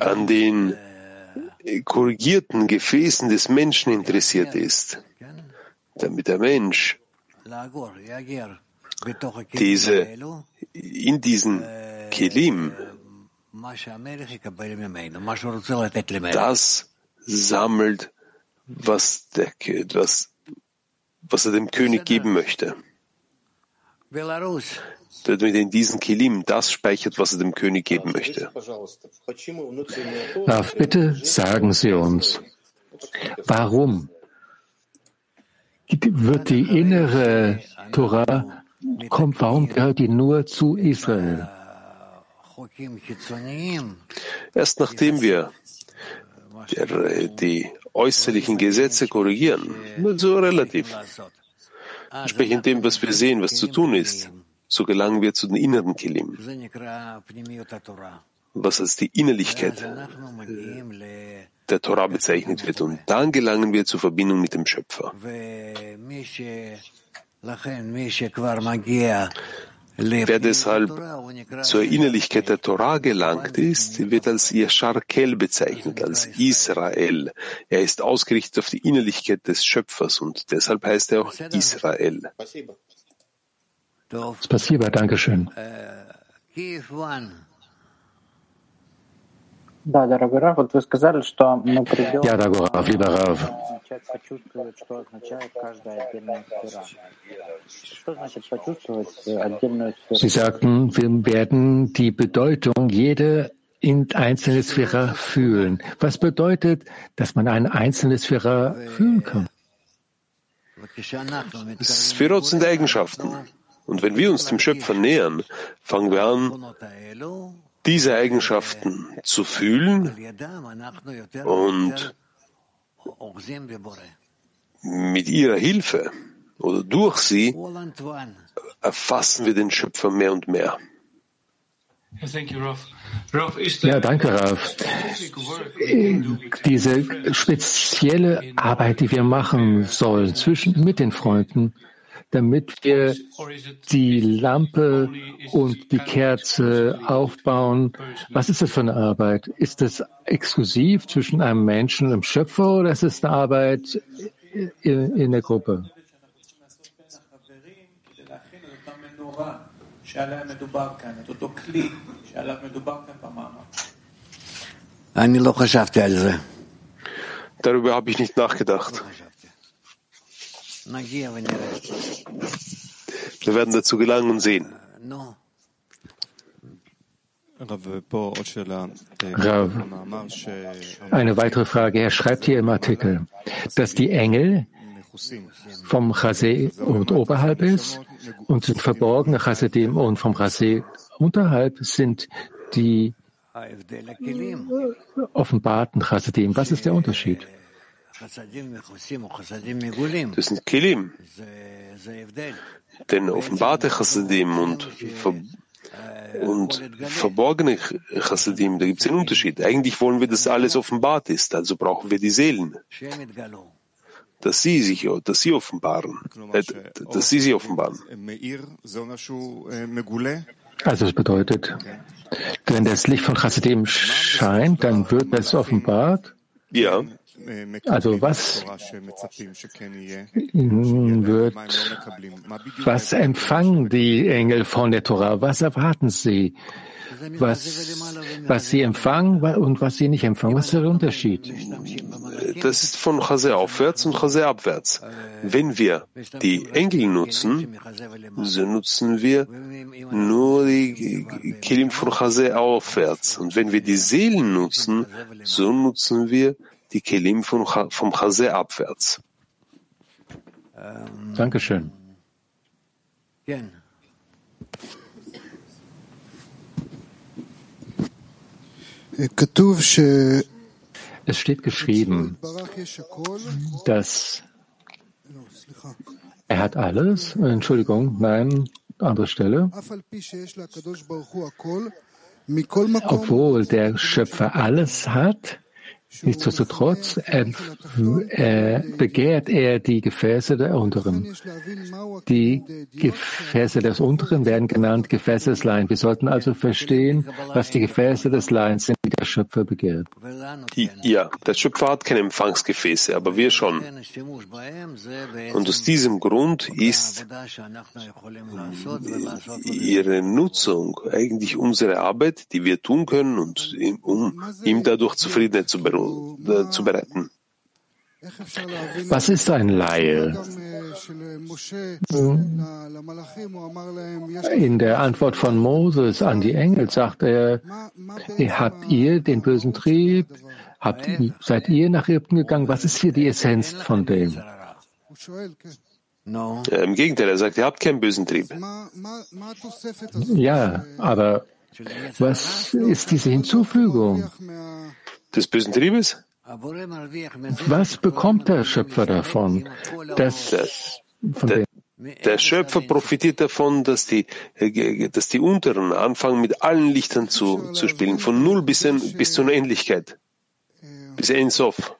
an den korrigierten Gefäßen des Menschen interessiert ist, damit der Mensch diese, in diesen Kelim das sammelt, was, der, was, was er dem König geben möchte. Damit in diesen Kelim das speichert, was er dem König geben möchte. Raf, bitte sagen Sie uns, warum wird die innere Torah kommt, warum gehört die nur zu Israel? Erst nachdem wir die äußerlichen Gesetze korrigieren, nur so relativ, entsprechend dem, was wir sehen, was zu tun ist, so gelangen wir zu den inneren Kelim, was als die Innerlichkeit der Torah bezeichnet wird. Und dann gelangen wir zur Verbindung mit dem Schöpfer. Wer deshalb zur Innerlichkeit der Torah gelangt ist, wird als Yashar Kel bezeichnet, als Israel. Er ist ausgerichtet auf die Innerlichkeit des Schöpfers und deshalb heißt er auch Israel. Spasiba, Dankeschön. Да, дорогой Раф, вот вы сказали, что мы придем... Ja, дорогой Раф, lieber Раф. начать почувствовать, что означает каждая отдельная сфера. Что значит почувствовать отдельную сферу? Sie sagten, wir werden die Bedeutung jeder in einzelne Sphäre fühlen. Was bedeutet, dass man eine einzelne Sphäre fühlen kann? Sphärot sind Eigenschaften. Und wenn wir uns dem Schöpfer nähern, fangen wir an, diese Eigenschaften zu fühlen und mit ihrer Hilfe oder durch sie erfassen wir den Schöpfer mehr und mehr. Ja, danke, Raf. Diese spezielle Arbeit, die wir machen sollen zwischen, mit den Freunden, damit wir die Lampe und die Kerze aufbauen. Was ist das für eine Arbeit? Ist das exklusiv zwischen einem Menschen und einem Schöpfer oder ist es eine Arbeit in, in der Gruppe? Darüber habe ich nicht nachgedacht. Wir werden dazu gelangen und sehen. Rav, eine weitere Frage. Er schreibt hier im Artikel, dass die Engel vom Chase und oberhalb ist und sind verborgene Chasedim und vom Chase unterhalb sind die offenbarten Chasedim. Was ist der Unterschied? Das sind Kelim. Denn offenbarte Chassidim und, ver und verborgene Chassidim, da gibt es einen Unterschied. Eigentlich wollen wir, dass alles offenbart ist, also brauchen wir die Seelen. Dass sie sich, dass sie offenbaren, äh, dass sie sich offenbaren. Also das bedeutet, wenn das Licht von Chassidim scheint, dann wird es offenbart. Ja. Also was wird, was empfangen die Engel von der Torah? Was erwarten sie? Was, was sie empfangen und was sie nicht empfangen? Was ist der Unterschied? Das ist von Chase aufwärts und Chase abwärts. Wenn wir die Engel nutzen, so nutzen wir nur die Kilim von Chase aufwärts. Und wenn wir die Seelen nutzen, so nutzen wir die Kelim vom, vom Chase abwärts. Dankeschön. Es steht geschrieben, dass er hat alles. Entschuldigung, nein, andere Stelle. Obwohl der Schöpfer alles hat, Nichtsdestotrotz äh, äh, begehrt er die Gefäße der Unteren. Die Gefäße des Unteren werden genannt Gefäße des Leins. Wir sollten also verstehen, was die Gefäße des Leins sind, die der Schöpfer begehrt. Ja, der Schöpfer hat keine Empfangsgefäße, aber wir schon. Und aus diesem Grund ist ihre Nutzung eigentlich unsere Arbeit, die wir tun können, und um ihm dadurch Zufriedenheit zu berufen zu bereiten. Was ist ein Laie? In der Antwort von Moses an die Engel sagt er, habt ihr den bösen Trieb? Habt, seid ihr nach Ägypten gegangen? Was ist hier die Essenz von dem? Ja, Im Gegenteil, er sagt, ihr habt keinen bösen Trieb. Ja, aber was ist diese Hinzufügung? Des bösen Triebes? Was bekommt der Schöpfer davon? Dass der, der, Schöpfer profitiert davon, dass die, dass die Unteren anfangen, mit allen Lichtern zu, zu spielen, von Null bis, in, bis zur Unendlichkeit, bis Ensof.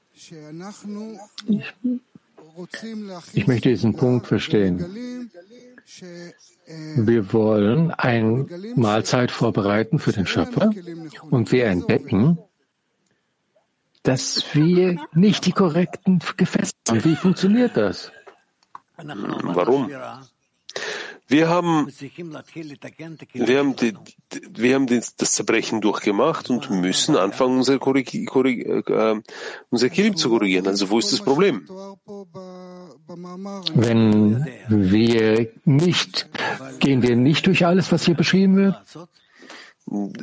Ich möchte diesen Punkt verstehen. Wir wollen eine Mahlzeit vorbereiten für den Schöpfer und wir entdecken, dass wir nicht die korrekten Gefäße haben. Wie funktioniert das? Warum? Wir haben, wir haben, die, wir haben das Zerbrechen durchgemacht und müssen anfangen, unser, Korrig, Korrig, äh, unser Kilim zu korrigieren. Also wo ist das Problem? Wenn wir nicht, gehen wir nicht durch alles, was hier beschrieben wird?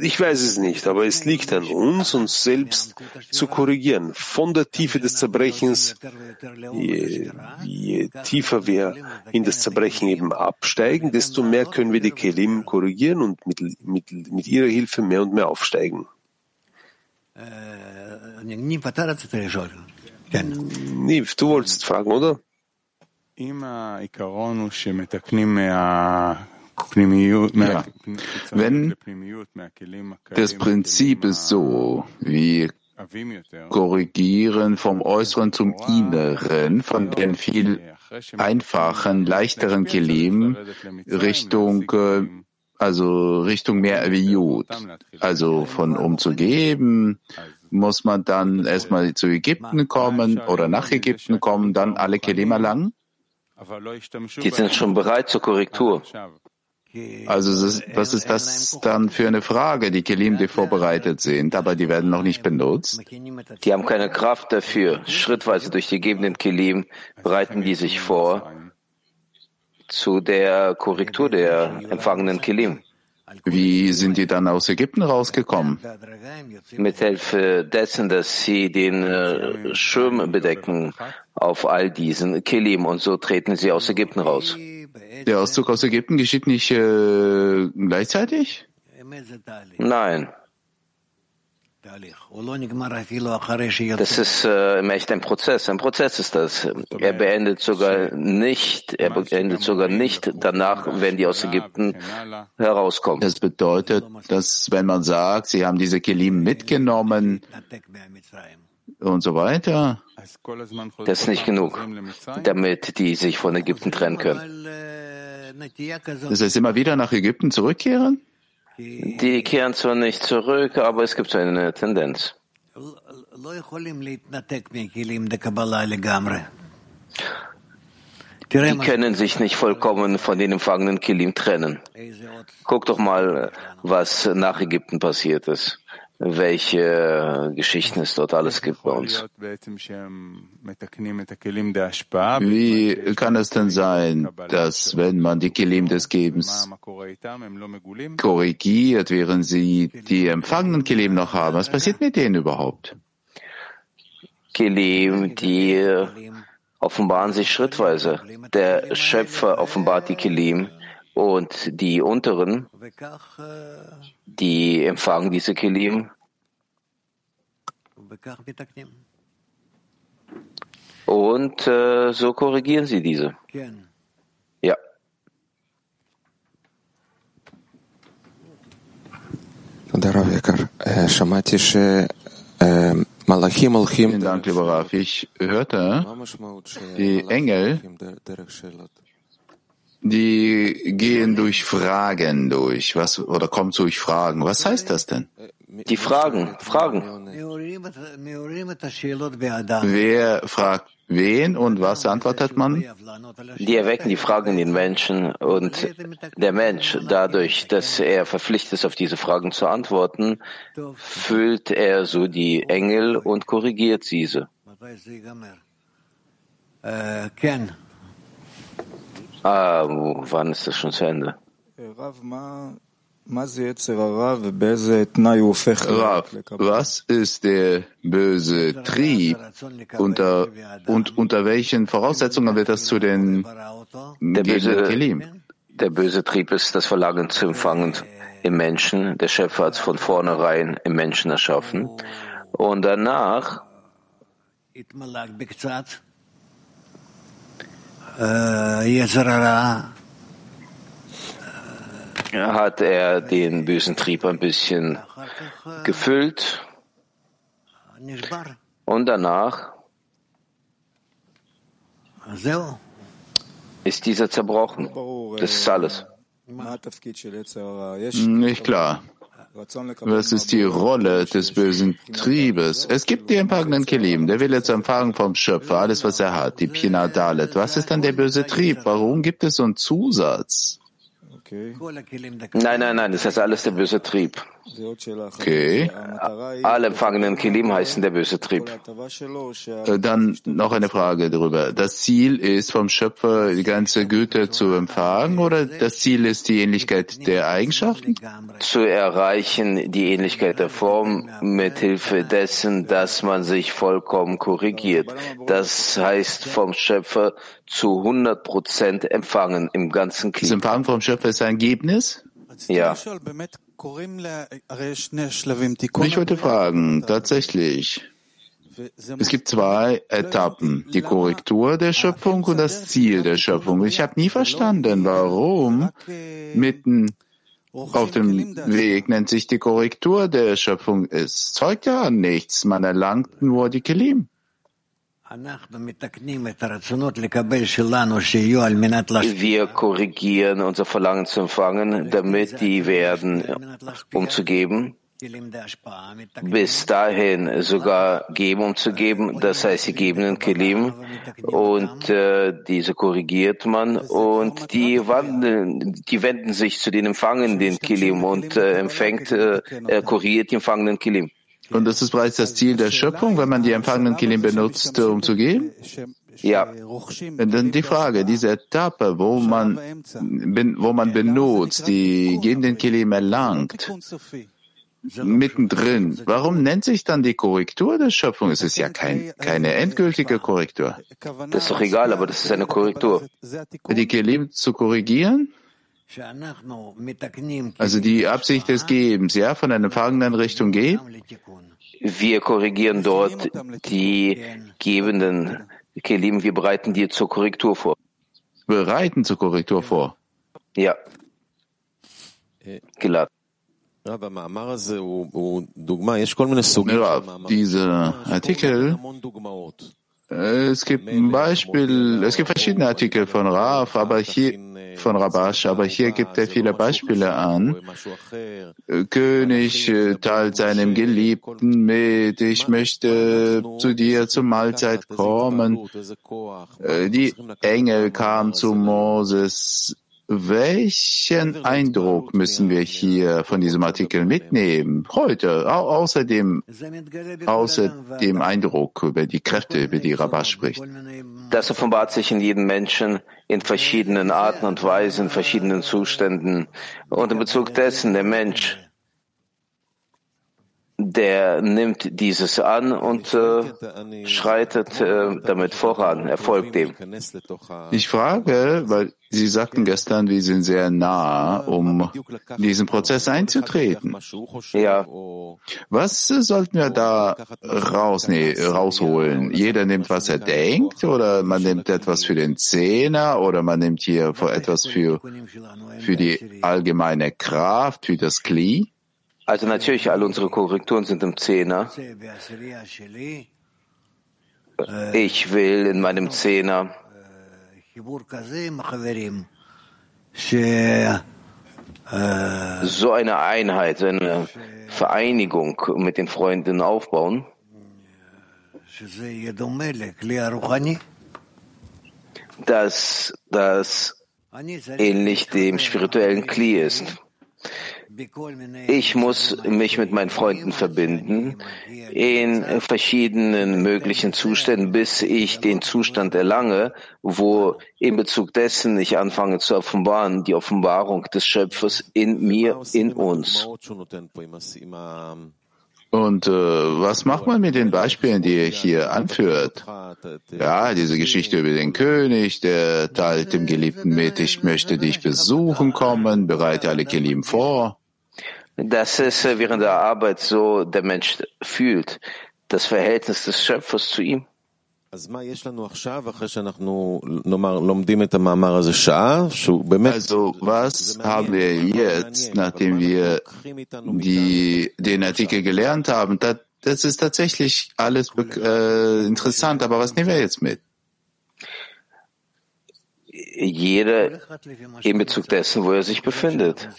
Ich weiß es nicht, aber es liegt an uns, uns selbst zu korrigieren. Von der Tiefe des Zerbrechens, je, je tiefer wir in das Zerbrechen eben absteigen, desto mehr können wir die Kelim korrigieren und mit, mit, mit ihrer Hilfe mehr und mehr aufsteigen. Niv, du wolltest fragen, oder? Ja. Wenn das Prinzip ist so, wir korrigieren vom Äußeren zum Inneren, von den viel einfachen, leichteren Kelim Richtung, äh, also Richtung mehr Aviut. Also von um zu geben, muss man dann erstmal zu Ägypten kommen oder nach Ägypten kommen, dann alle Kelim erlangen? Die sind schon bereit zur Korrektur. Also was ist das dann für eine Frage? Die Kelim, die vorbereitet sind, aber die werden noch nicht benutzt. Die haben keine Kraft dafür. Schrittweise durch die gegebenen Kelim bereiten die sich vor zu der Korrektur der empfangenen Kelim. Wie sind die dann aus Ägypten rausgekommen? Mit Hilfe dessen, dass sie den äh, Schirm bedecken auf all diesen Kelim und so treten sie aus Ägypten raus. Der Auszug aus Ägypten geschieht nicht äh, gleichzeitig? Nein. Das ist äh, im Echt ein Prozess. Ein Prozess ist das. Er beendet sogar nicht, er beendet sogar nicht danach, wenn die aus Ägypten herauskommen. Das bedeutet, dass wenn man sagt, sie haben diese Kelim mitgenommen und so weiter. Das ist nicht genug, damit die sich von Ägypten trennen können. Das heißt, immer wieder nach Ägypten zurückkehren? Die kehren zwar nicht zurück, aber es gibt so eine Tendenz. Die können sich nicht vollkommen von den empfangenen Kilim trennen. Guck doch mal, was nach Ägypten passiert ist welche Geschichten es dort alles gibt bei uns. Wie kann es denn sein, dass wenn man die Kelim des Gebens korrigiert, während sie die empfangenen Kelim noch haben, was passiert mit denen überhaupt? Kelim, die offenbaren sich schrittweise. Der Schöpfer offenbart die Kelim und die unteren, die empfangen diese Kelim. Und äh, so korrigieren sie diese. Ja. Vielen Dank, lieber Raf. Ich hörte, die Engel die gehen durch Fragen durch, was, oder kommen durch Fragen. Was heißt das denn? Die Fragen, Fragen. Wer fragt wen und was antwortet man? Die erwecken die Fragen in den Menschen und der Mensch, dadurch, dass er verpflichtet ist, auf diese Fragen zu antworten, füllt er so die Engel und korrigiert diese. Ah, wann ist das schon zu Ende? Rav, was ist der böse Trieb? Unter, und unter welchen Voraussetzungen wird das zu den der böse, Kelim? Der böse Trieb ist das Verlangen zu empfangen im Menschen. Der Schöpfer hat es von vornherein im Menschen erschaffen. Und danach hat er den bösen Trieb ein bisschen gefüllt und danach ist dieser zerbrochen. Das ist alles. Nicht klar. Was ist die Rolle des bösen Triebes? Es gibt die empfangenen Kelim, der will jetzt empfangen vom Schöpfer, alles was er hat, die Pina Dalet. Was ist dann der böse Trieb? Warum gibt es so einen Zusatz? Nein, nein, nein, das heißt alles der böse Trieb. Okay. Alle empfangenen Kilim heißen der böse Trieb. Dann noch eine Frage darüber. Das Ziel ist vom Schöpfer die ganze Güte zu empfangen oder das Ziel ist die Ähnlichkeit der Eigenschaften? Zu erreichen die Ähnlichkeit der Form mit Hilfe dessen, dass man sich vollkommen korrigiert. Das heißt vom Schöpfer zu 100 Prozent empfangen im ganzen Kli. Das Empfangen vom Schöpfer ist ein Ergebnis? Ja. Ich wollte fragen, tatsächlich, Es gibt zwei Etappen, die Korrektur der Schöpfung und das Ziel der Schöpfung. Ich habe nie verstanden, warum mitten auf dem Weg nennt sich die Korrektur der Schöpfung. Es zeugt ja nichts, man erlangt nur die Kelim. Wir korrigieren unser Verlangen zu empfangen, damit die werden umzugeben bis dahin sogar geben, um zu geben. Das heißt, sie geben den Kelim. Und äh, diese korrigiert man und die, wandeln, die wenden sich zu den empfangenden Kelim und äh, empfängt, äh, korrigiert die empfangenen Kelim. Und das ist bereits das Ziel der Schöpfung, wenn man die empfangenen Kelim benutzt, um zu geben? Ja. Dann die Frage, diese Etappe, wo man, wo man benutzt, die gebenden Kelim erlangt, mittendrin. Warum nennt sich dann die Korrektur der Schöpfung? Es ist ja kein, keine endgültige Korrektur. Das ist doch egal, aber das ist eine Korrektur. Die Kelim zu korrigieren? Also die Absicht des Gebens, ja, von einer empfangenen Richtung geben? Wir korrigieren dort die gebenden Kelim, wir bereiten die zur Korrektur vor. Bereiten zur Korrektur vor? Ja. Geladen. Ja, diese Artikel, es gibt ein Beispiel, es gibt verschiedene Artikel von Rav, aber hier, von Rabash, aber hier gibt er viele Beispiele an. König teilt seinem Geliebten mit, ich möchte zu dir zur Mahlzeit kommen. Die Engel kamen zu Moses welchen Eindruck müssen wir hier von diesem Artikel mitnehmen? Heute, außer dem, außer dem Eindruck über die Kräfte, über die Rabbah spricht. Das offenbart sich in jedem Menschen in verschiedenen Arten und Weisen, in verschiedenen Zuständen. Und in Bezug dessen, der Mensch der nimmt dieses an und äh, schreitet äh, damit voran, er folgt dem. Ich frage, weil Sie sagten gestern, wir sind sehr nah, um diesen Prozess einzutreten. Ja. Was sollten wir da raus, nee, rausholen? Jeder nimmt, was er denkt, oder man nimmt etwas für den Zehner, oder man nimmt hier etwas für, für die allgemeine Kraft, für das Kli? Also natürlich, alle unsere Korrekturen sind im Zehner. Ich will in meinem Zehner so eine Einheit, eine Vereinigung mit den Freunden aufbauen, dass das ähnlich dem spirituellen Kli ist. Ich muss mich mit meinen Freunden verbinden in verschiedenen möglichen Zuständen, bis ich den Zustand erlange, wo in Bezug dessen ich anfange zu offenbaren, die Offenbarung des Schöpfers in mir, in uns. Und äh, was macht man mit den Beispielen, die er hier anführt? Ja, diese Geschichte über den König, der teilt dem Geliebten mit, ich möchte dich besuchen kommen, bereite alle Kelim vor. Das ist während der Arbeit so der Mensch fühlt, das Verhältnis des Schöpfers zu ihm. Also was haben wir jetzt, nachdem wir die, den Artikel gelernt haben? Das, das ist tatsächlich alles äh, interessant, aber was nehmen wir jetzt mit? Jeder in Bezug dessen, wo er sich befindet.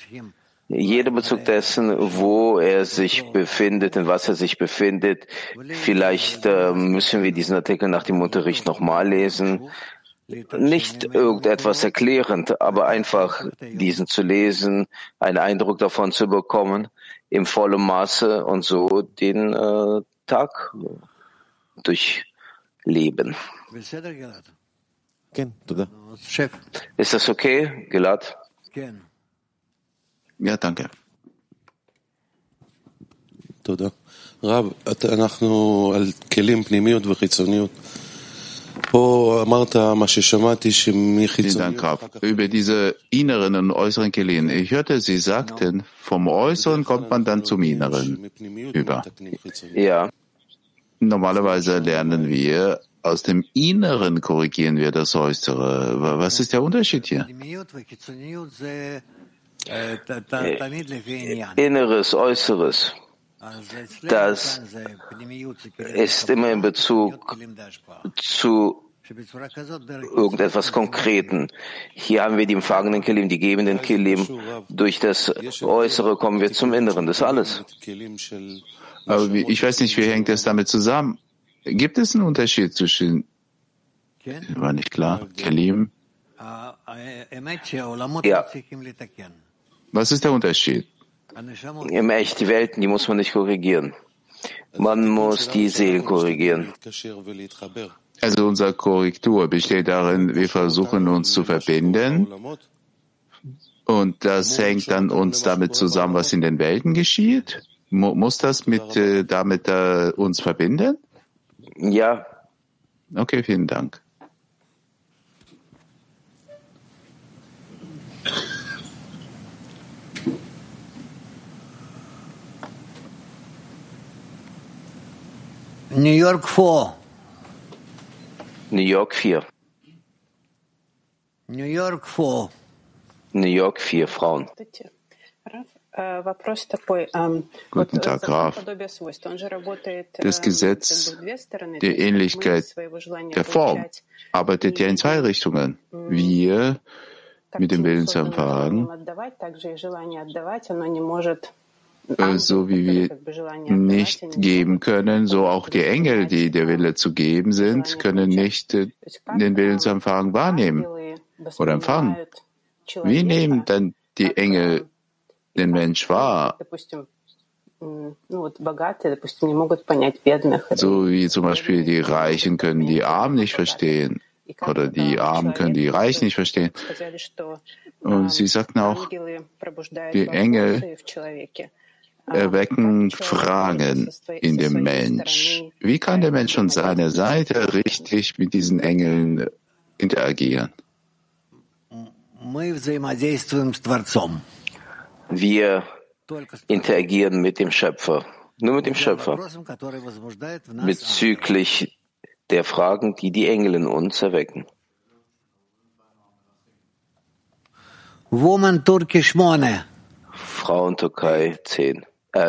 Jeder Bezug dessen, wo er sich befindet, in was er sich befindet. Vielleicht äh, müssen wir diesen Artikel nach dem Unterricht nochmal lesen. Nicht irgendetwas erklärend, aber einfach diesen zu lesen, einen Eindruck davon zu bekommen, im vollen Maße und so den äh, Tag durchleben. Ist das okay, Gilad? Ja, danke. תודה. רב, אנחנו על כלים פנימיות וחיצוניות. פה אמרת מה ששמעתי שמחיצוניות... Über diese inneren und äußeren Kelim. Ich hörte, Sie sagten, vom Äußeren kommt man dann zum Inneren über. Ja. Normalerweise lernen wir, aus dem Inneren korrigieren wir das Äußere. Was ist der Unterschied hier? Inneres, Äußeres. Das ist immer in Bezug zu irgendetwas Konkreten. Hier haben wir die empfangenen Kelim, die gebenden Kelim. Durch das Äußere kommen wir zum Inneren. Das ist alles. Aber ich weiß nicht, wie hängt das damit zusammen? Gibt es einen Unterschied zwischen, war nicht klar, Kelim? Ja. Was ist der Unterschied? Im Echt, die Welten, die muss man nicht korrigieren. Man muss die Seelen korrigieren. Also unsere Korrektur besteht darin, wir versuchen uns zu verbinden und das hängt dann uns damit zusammen, was in den Welten geschieht. Muss das mit äh, damit äh, uns verbinden? Ja. Okay, vielen Dank. New York 4. New York 4. New York 4. New York 4 Frauen. Guten Tag, Graf. Das Gesetz der Ähnlichkeit der Form arbeitet ja in zwei Richtungen. Wir mit dem Willensempfang so wie wir nicht geben können, so auch die Engel, die der Wille zu geben sind, können nicht den Willensempfang wahrnehmen oder empfangen. Wie nehmen dann die Engel den Mensch wahr? So wie zum Beispiel die Reichen können die Armen nicht verstehen oder die Armen können die Reichen nicht verstehen. Und sie sagten auch, die Engel erwecken Fragen in dem Mensch. Wie kann der Mensch von seiner Seite richtig mit diesen Engeln interagieren? Wir interagieren mit dem Schöpfer, nur mit dem Schöpfer, bezüglich der Fragen, die die Engel in uns erwecken. Woman Turkish Frauen Türkei 10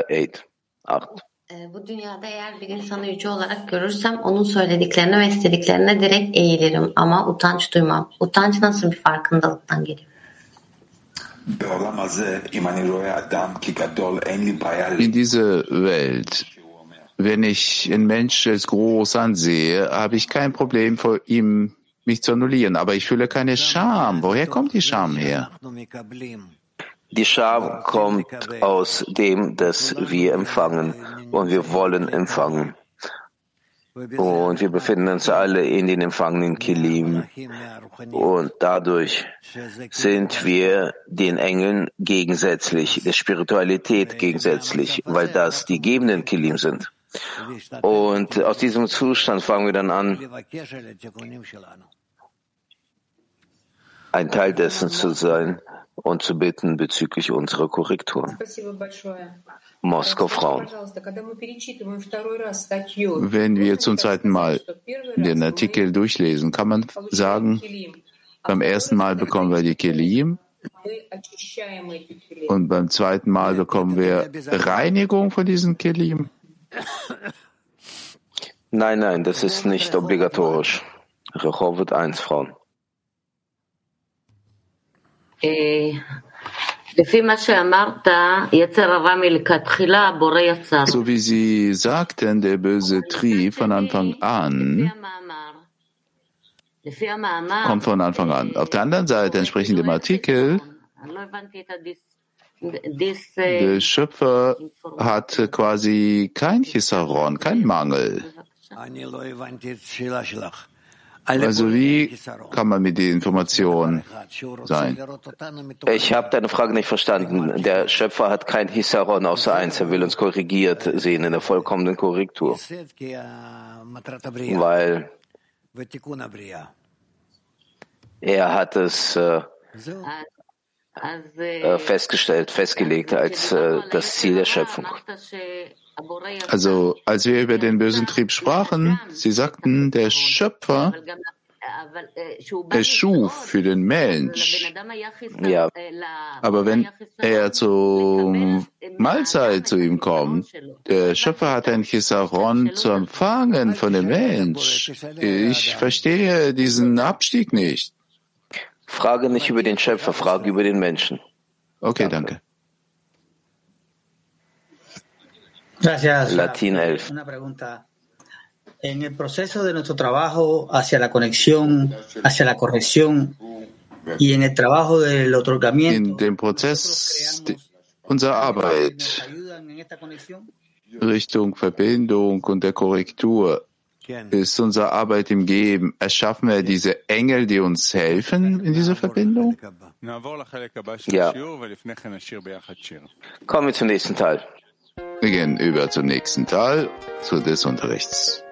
eight, acht. Bu dünyada eğer bir insanı yüce olarak görürsem onun söylediklerine ve istediklerine direkt eğilirim ama utanç duymam. Utanç nasıl bir farkındalıktan geliyor? In dieser Welt, wenn ich einen Mensch als groß ansehe, habe ich kein Problem vor ihm, mich zu annullieren. Aber ich fühle keine Scham. Woher kommt die Scham her? Die Scham kommt aus dem, dass wir empfangen und wir wollen empfangen. Und wir befinden uns alle in den empfangenen Kilim. Und dadurch sind wir den Engeln gegensätzlich, der Spiritualität gegensätzlich, weil das die gebenden Kilim sind. Und aus diesem Zustand fangen wir dann an, ein Teil dessen zu sein, und zu bitten bezüglich unserer Korrekturen. Moskau Frauen. Wenn wir zum zweiten Mal den Artikel durchlesen, kann man sagen, beim ersten Mal bekommen wir die Kelim und beim zweiten Mal bekommen wir Reinigung von diesen Kelim. Nein, nein, das ist nicht obligatorisch. Rechovet 1 Frauen. So wie Sie sagten, der böse Trieb von Anfang an kommt von Anfang an. Auf der anderen Seite, entsprechend dem Artikel, der Schöpfer hat quasi kein Chisaron, kein Mangel. Also wie kann man mit der Information sein? Ich habe deine Frage nicht verstanden. Der Schöpfer hat kein Hisaron außer eins. Er will uns korrigiert sehen in der vollkommenen Korrektur. Weil er hat es äh, äh, festgestellt, festgelegt als äh, das Ziel der Schöpfung. Also, als wir über den bösen Trieb sprachen, Sie sagten, der Schöpfer erschuf für den Mensch. Ja. Aber wenn er zur Mahlzeit zu ihm kommt, der Schöpfer hat ein Chisaron zu empfangen von dem Mensch. Ich verstehe diesen Abstieg nicht. Frage nicht über den Schöpfer, frage über den Menschen. Okay, danke. Gracias. Latin 11. Una pregunta. En el proceso de nuestro trabajo hacia la conexión, hacia la corrección y en el trabajo del otorgamiento, In dem Prozess unserer Arbeit ¿ayudan en? Richtung Verbindung und der Korrektur ist unsere Arbeit im Geben. Erschaffen wir diese Engel, die uns helfen in dieser Verbindung? Ja. Kommen wir zum nächsten Teil. Wir gehen über zum nächsten Teil zu des Unterrichts.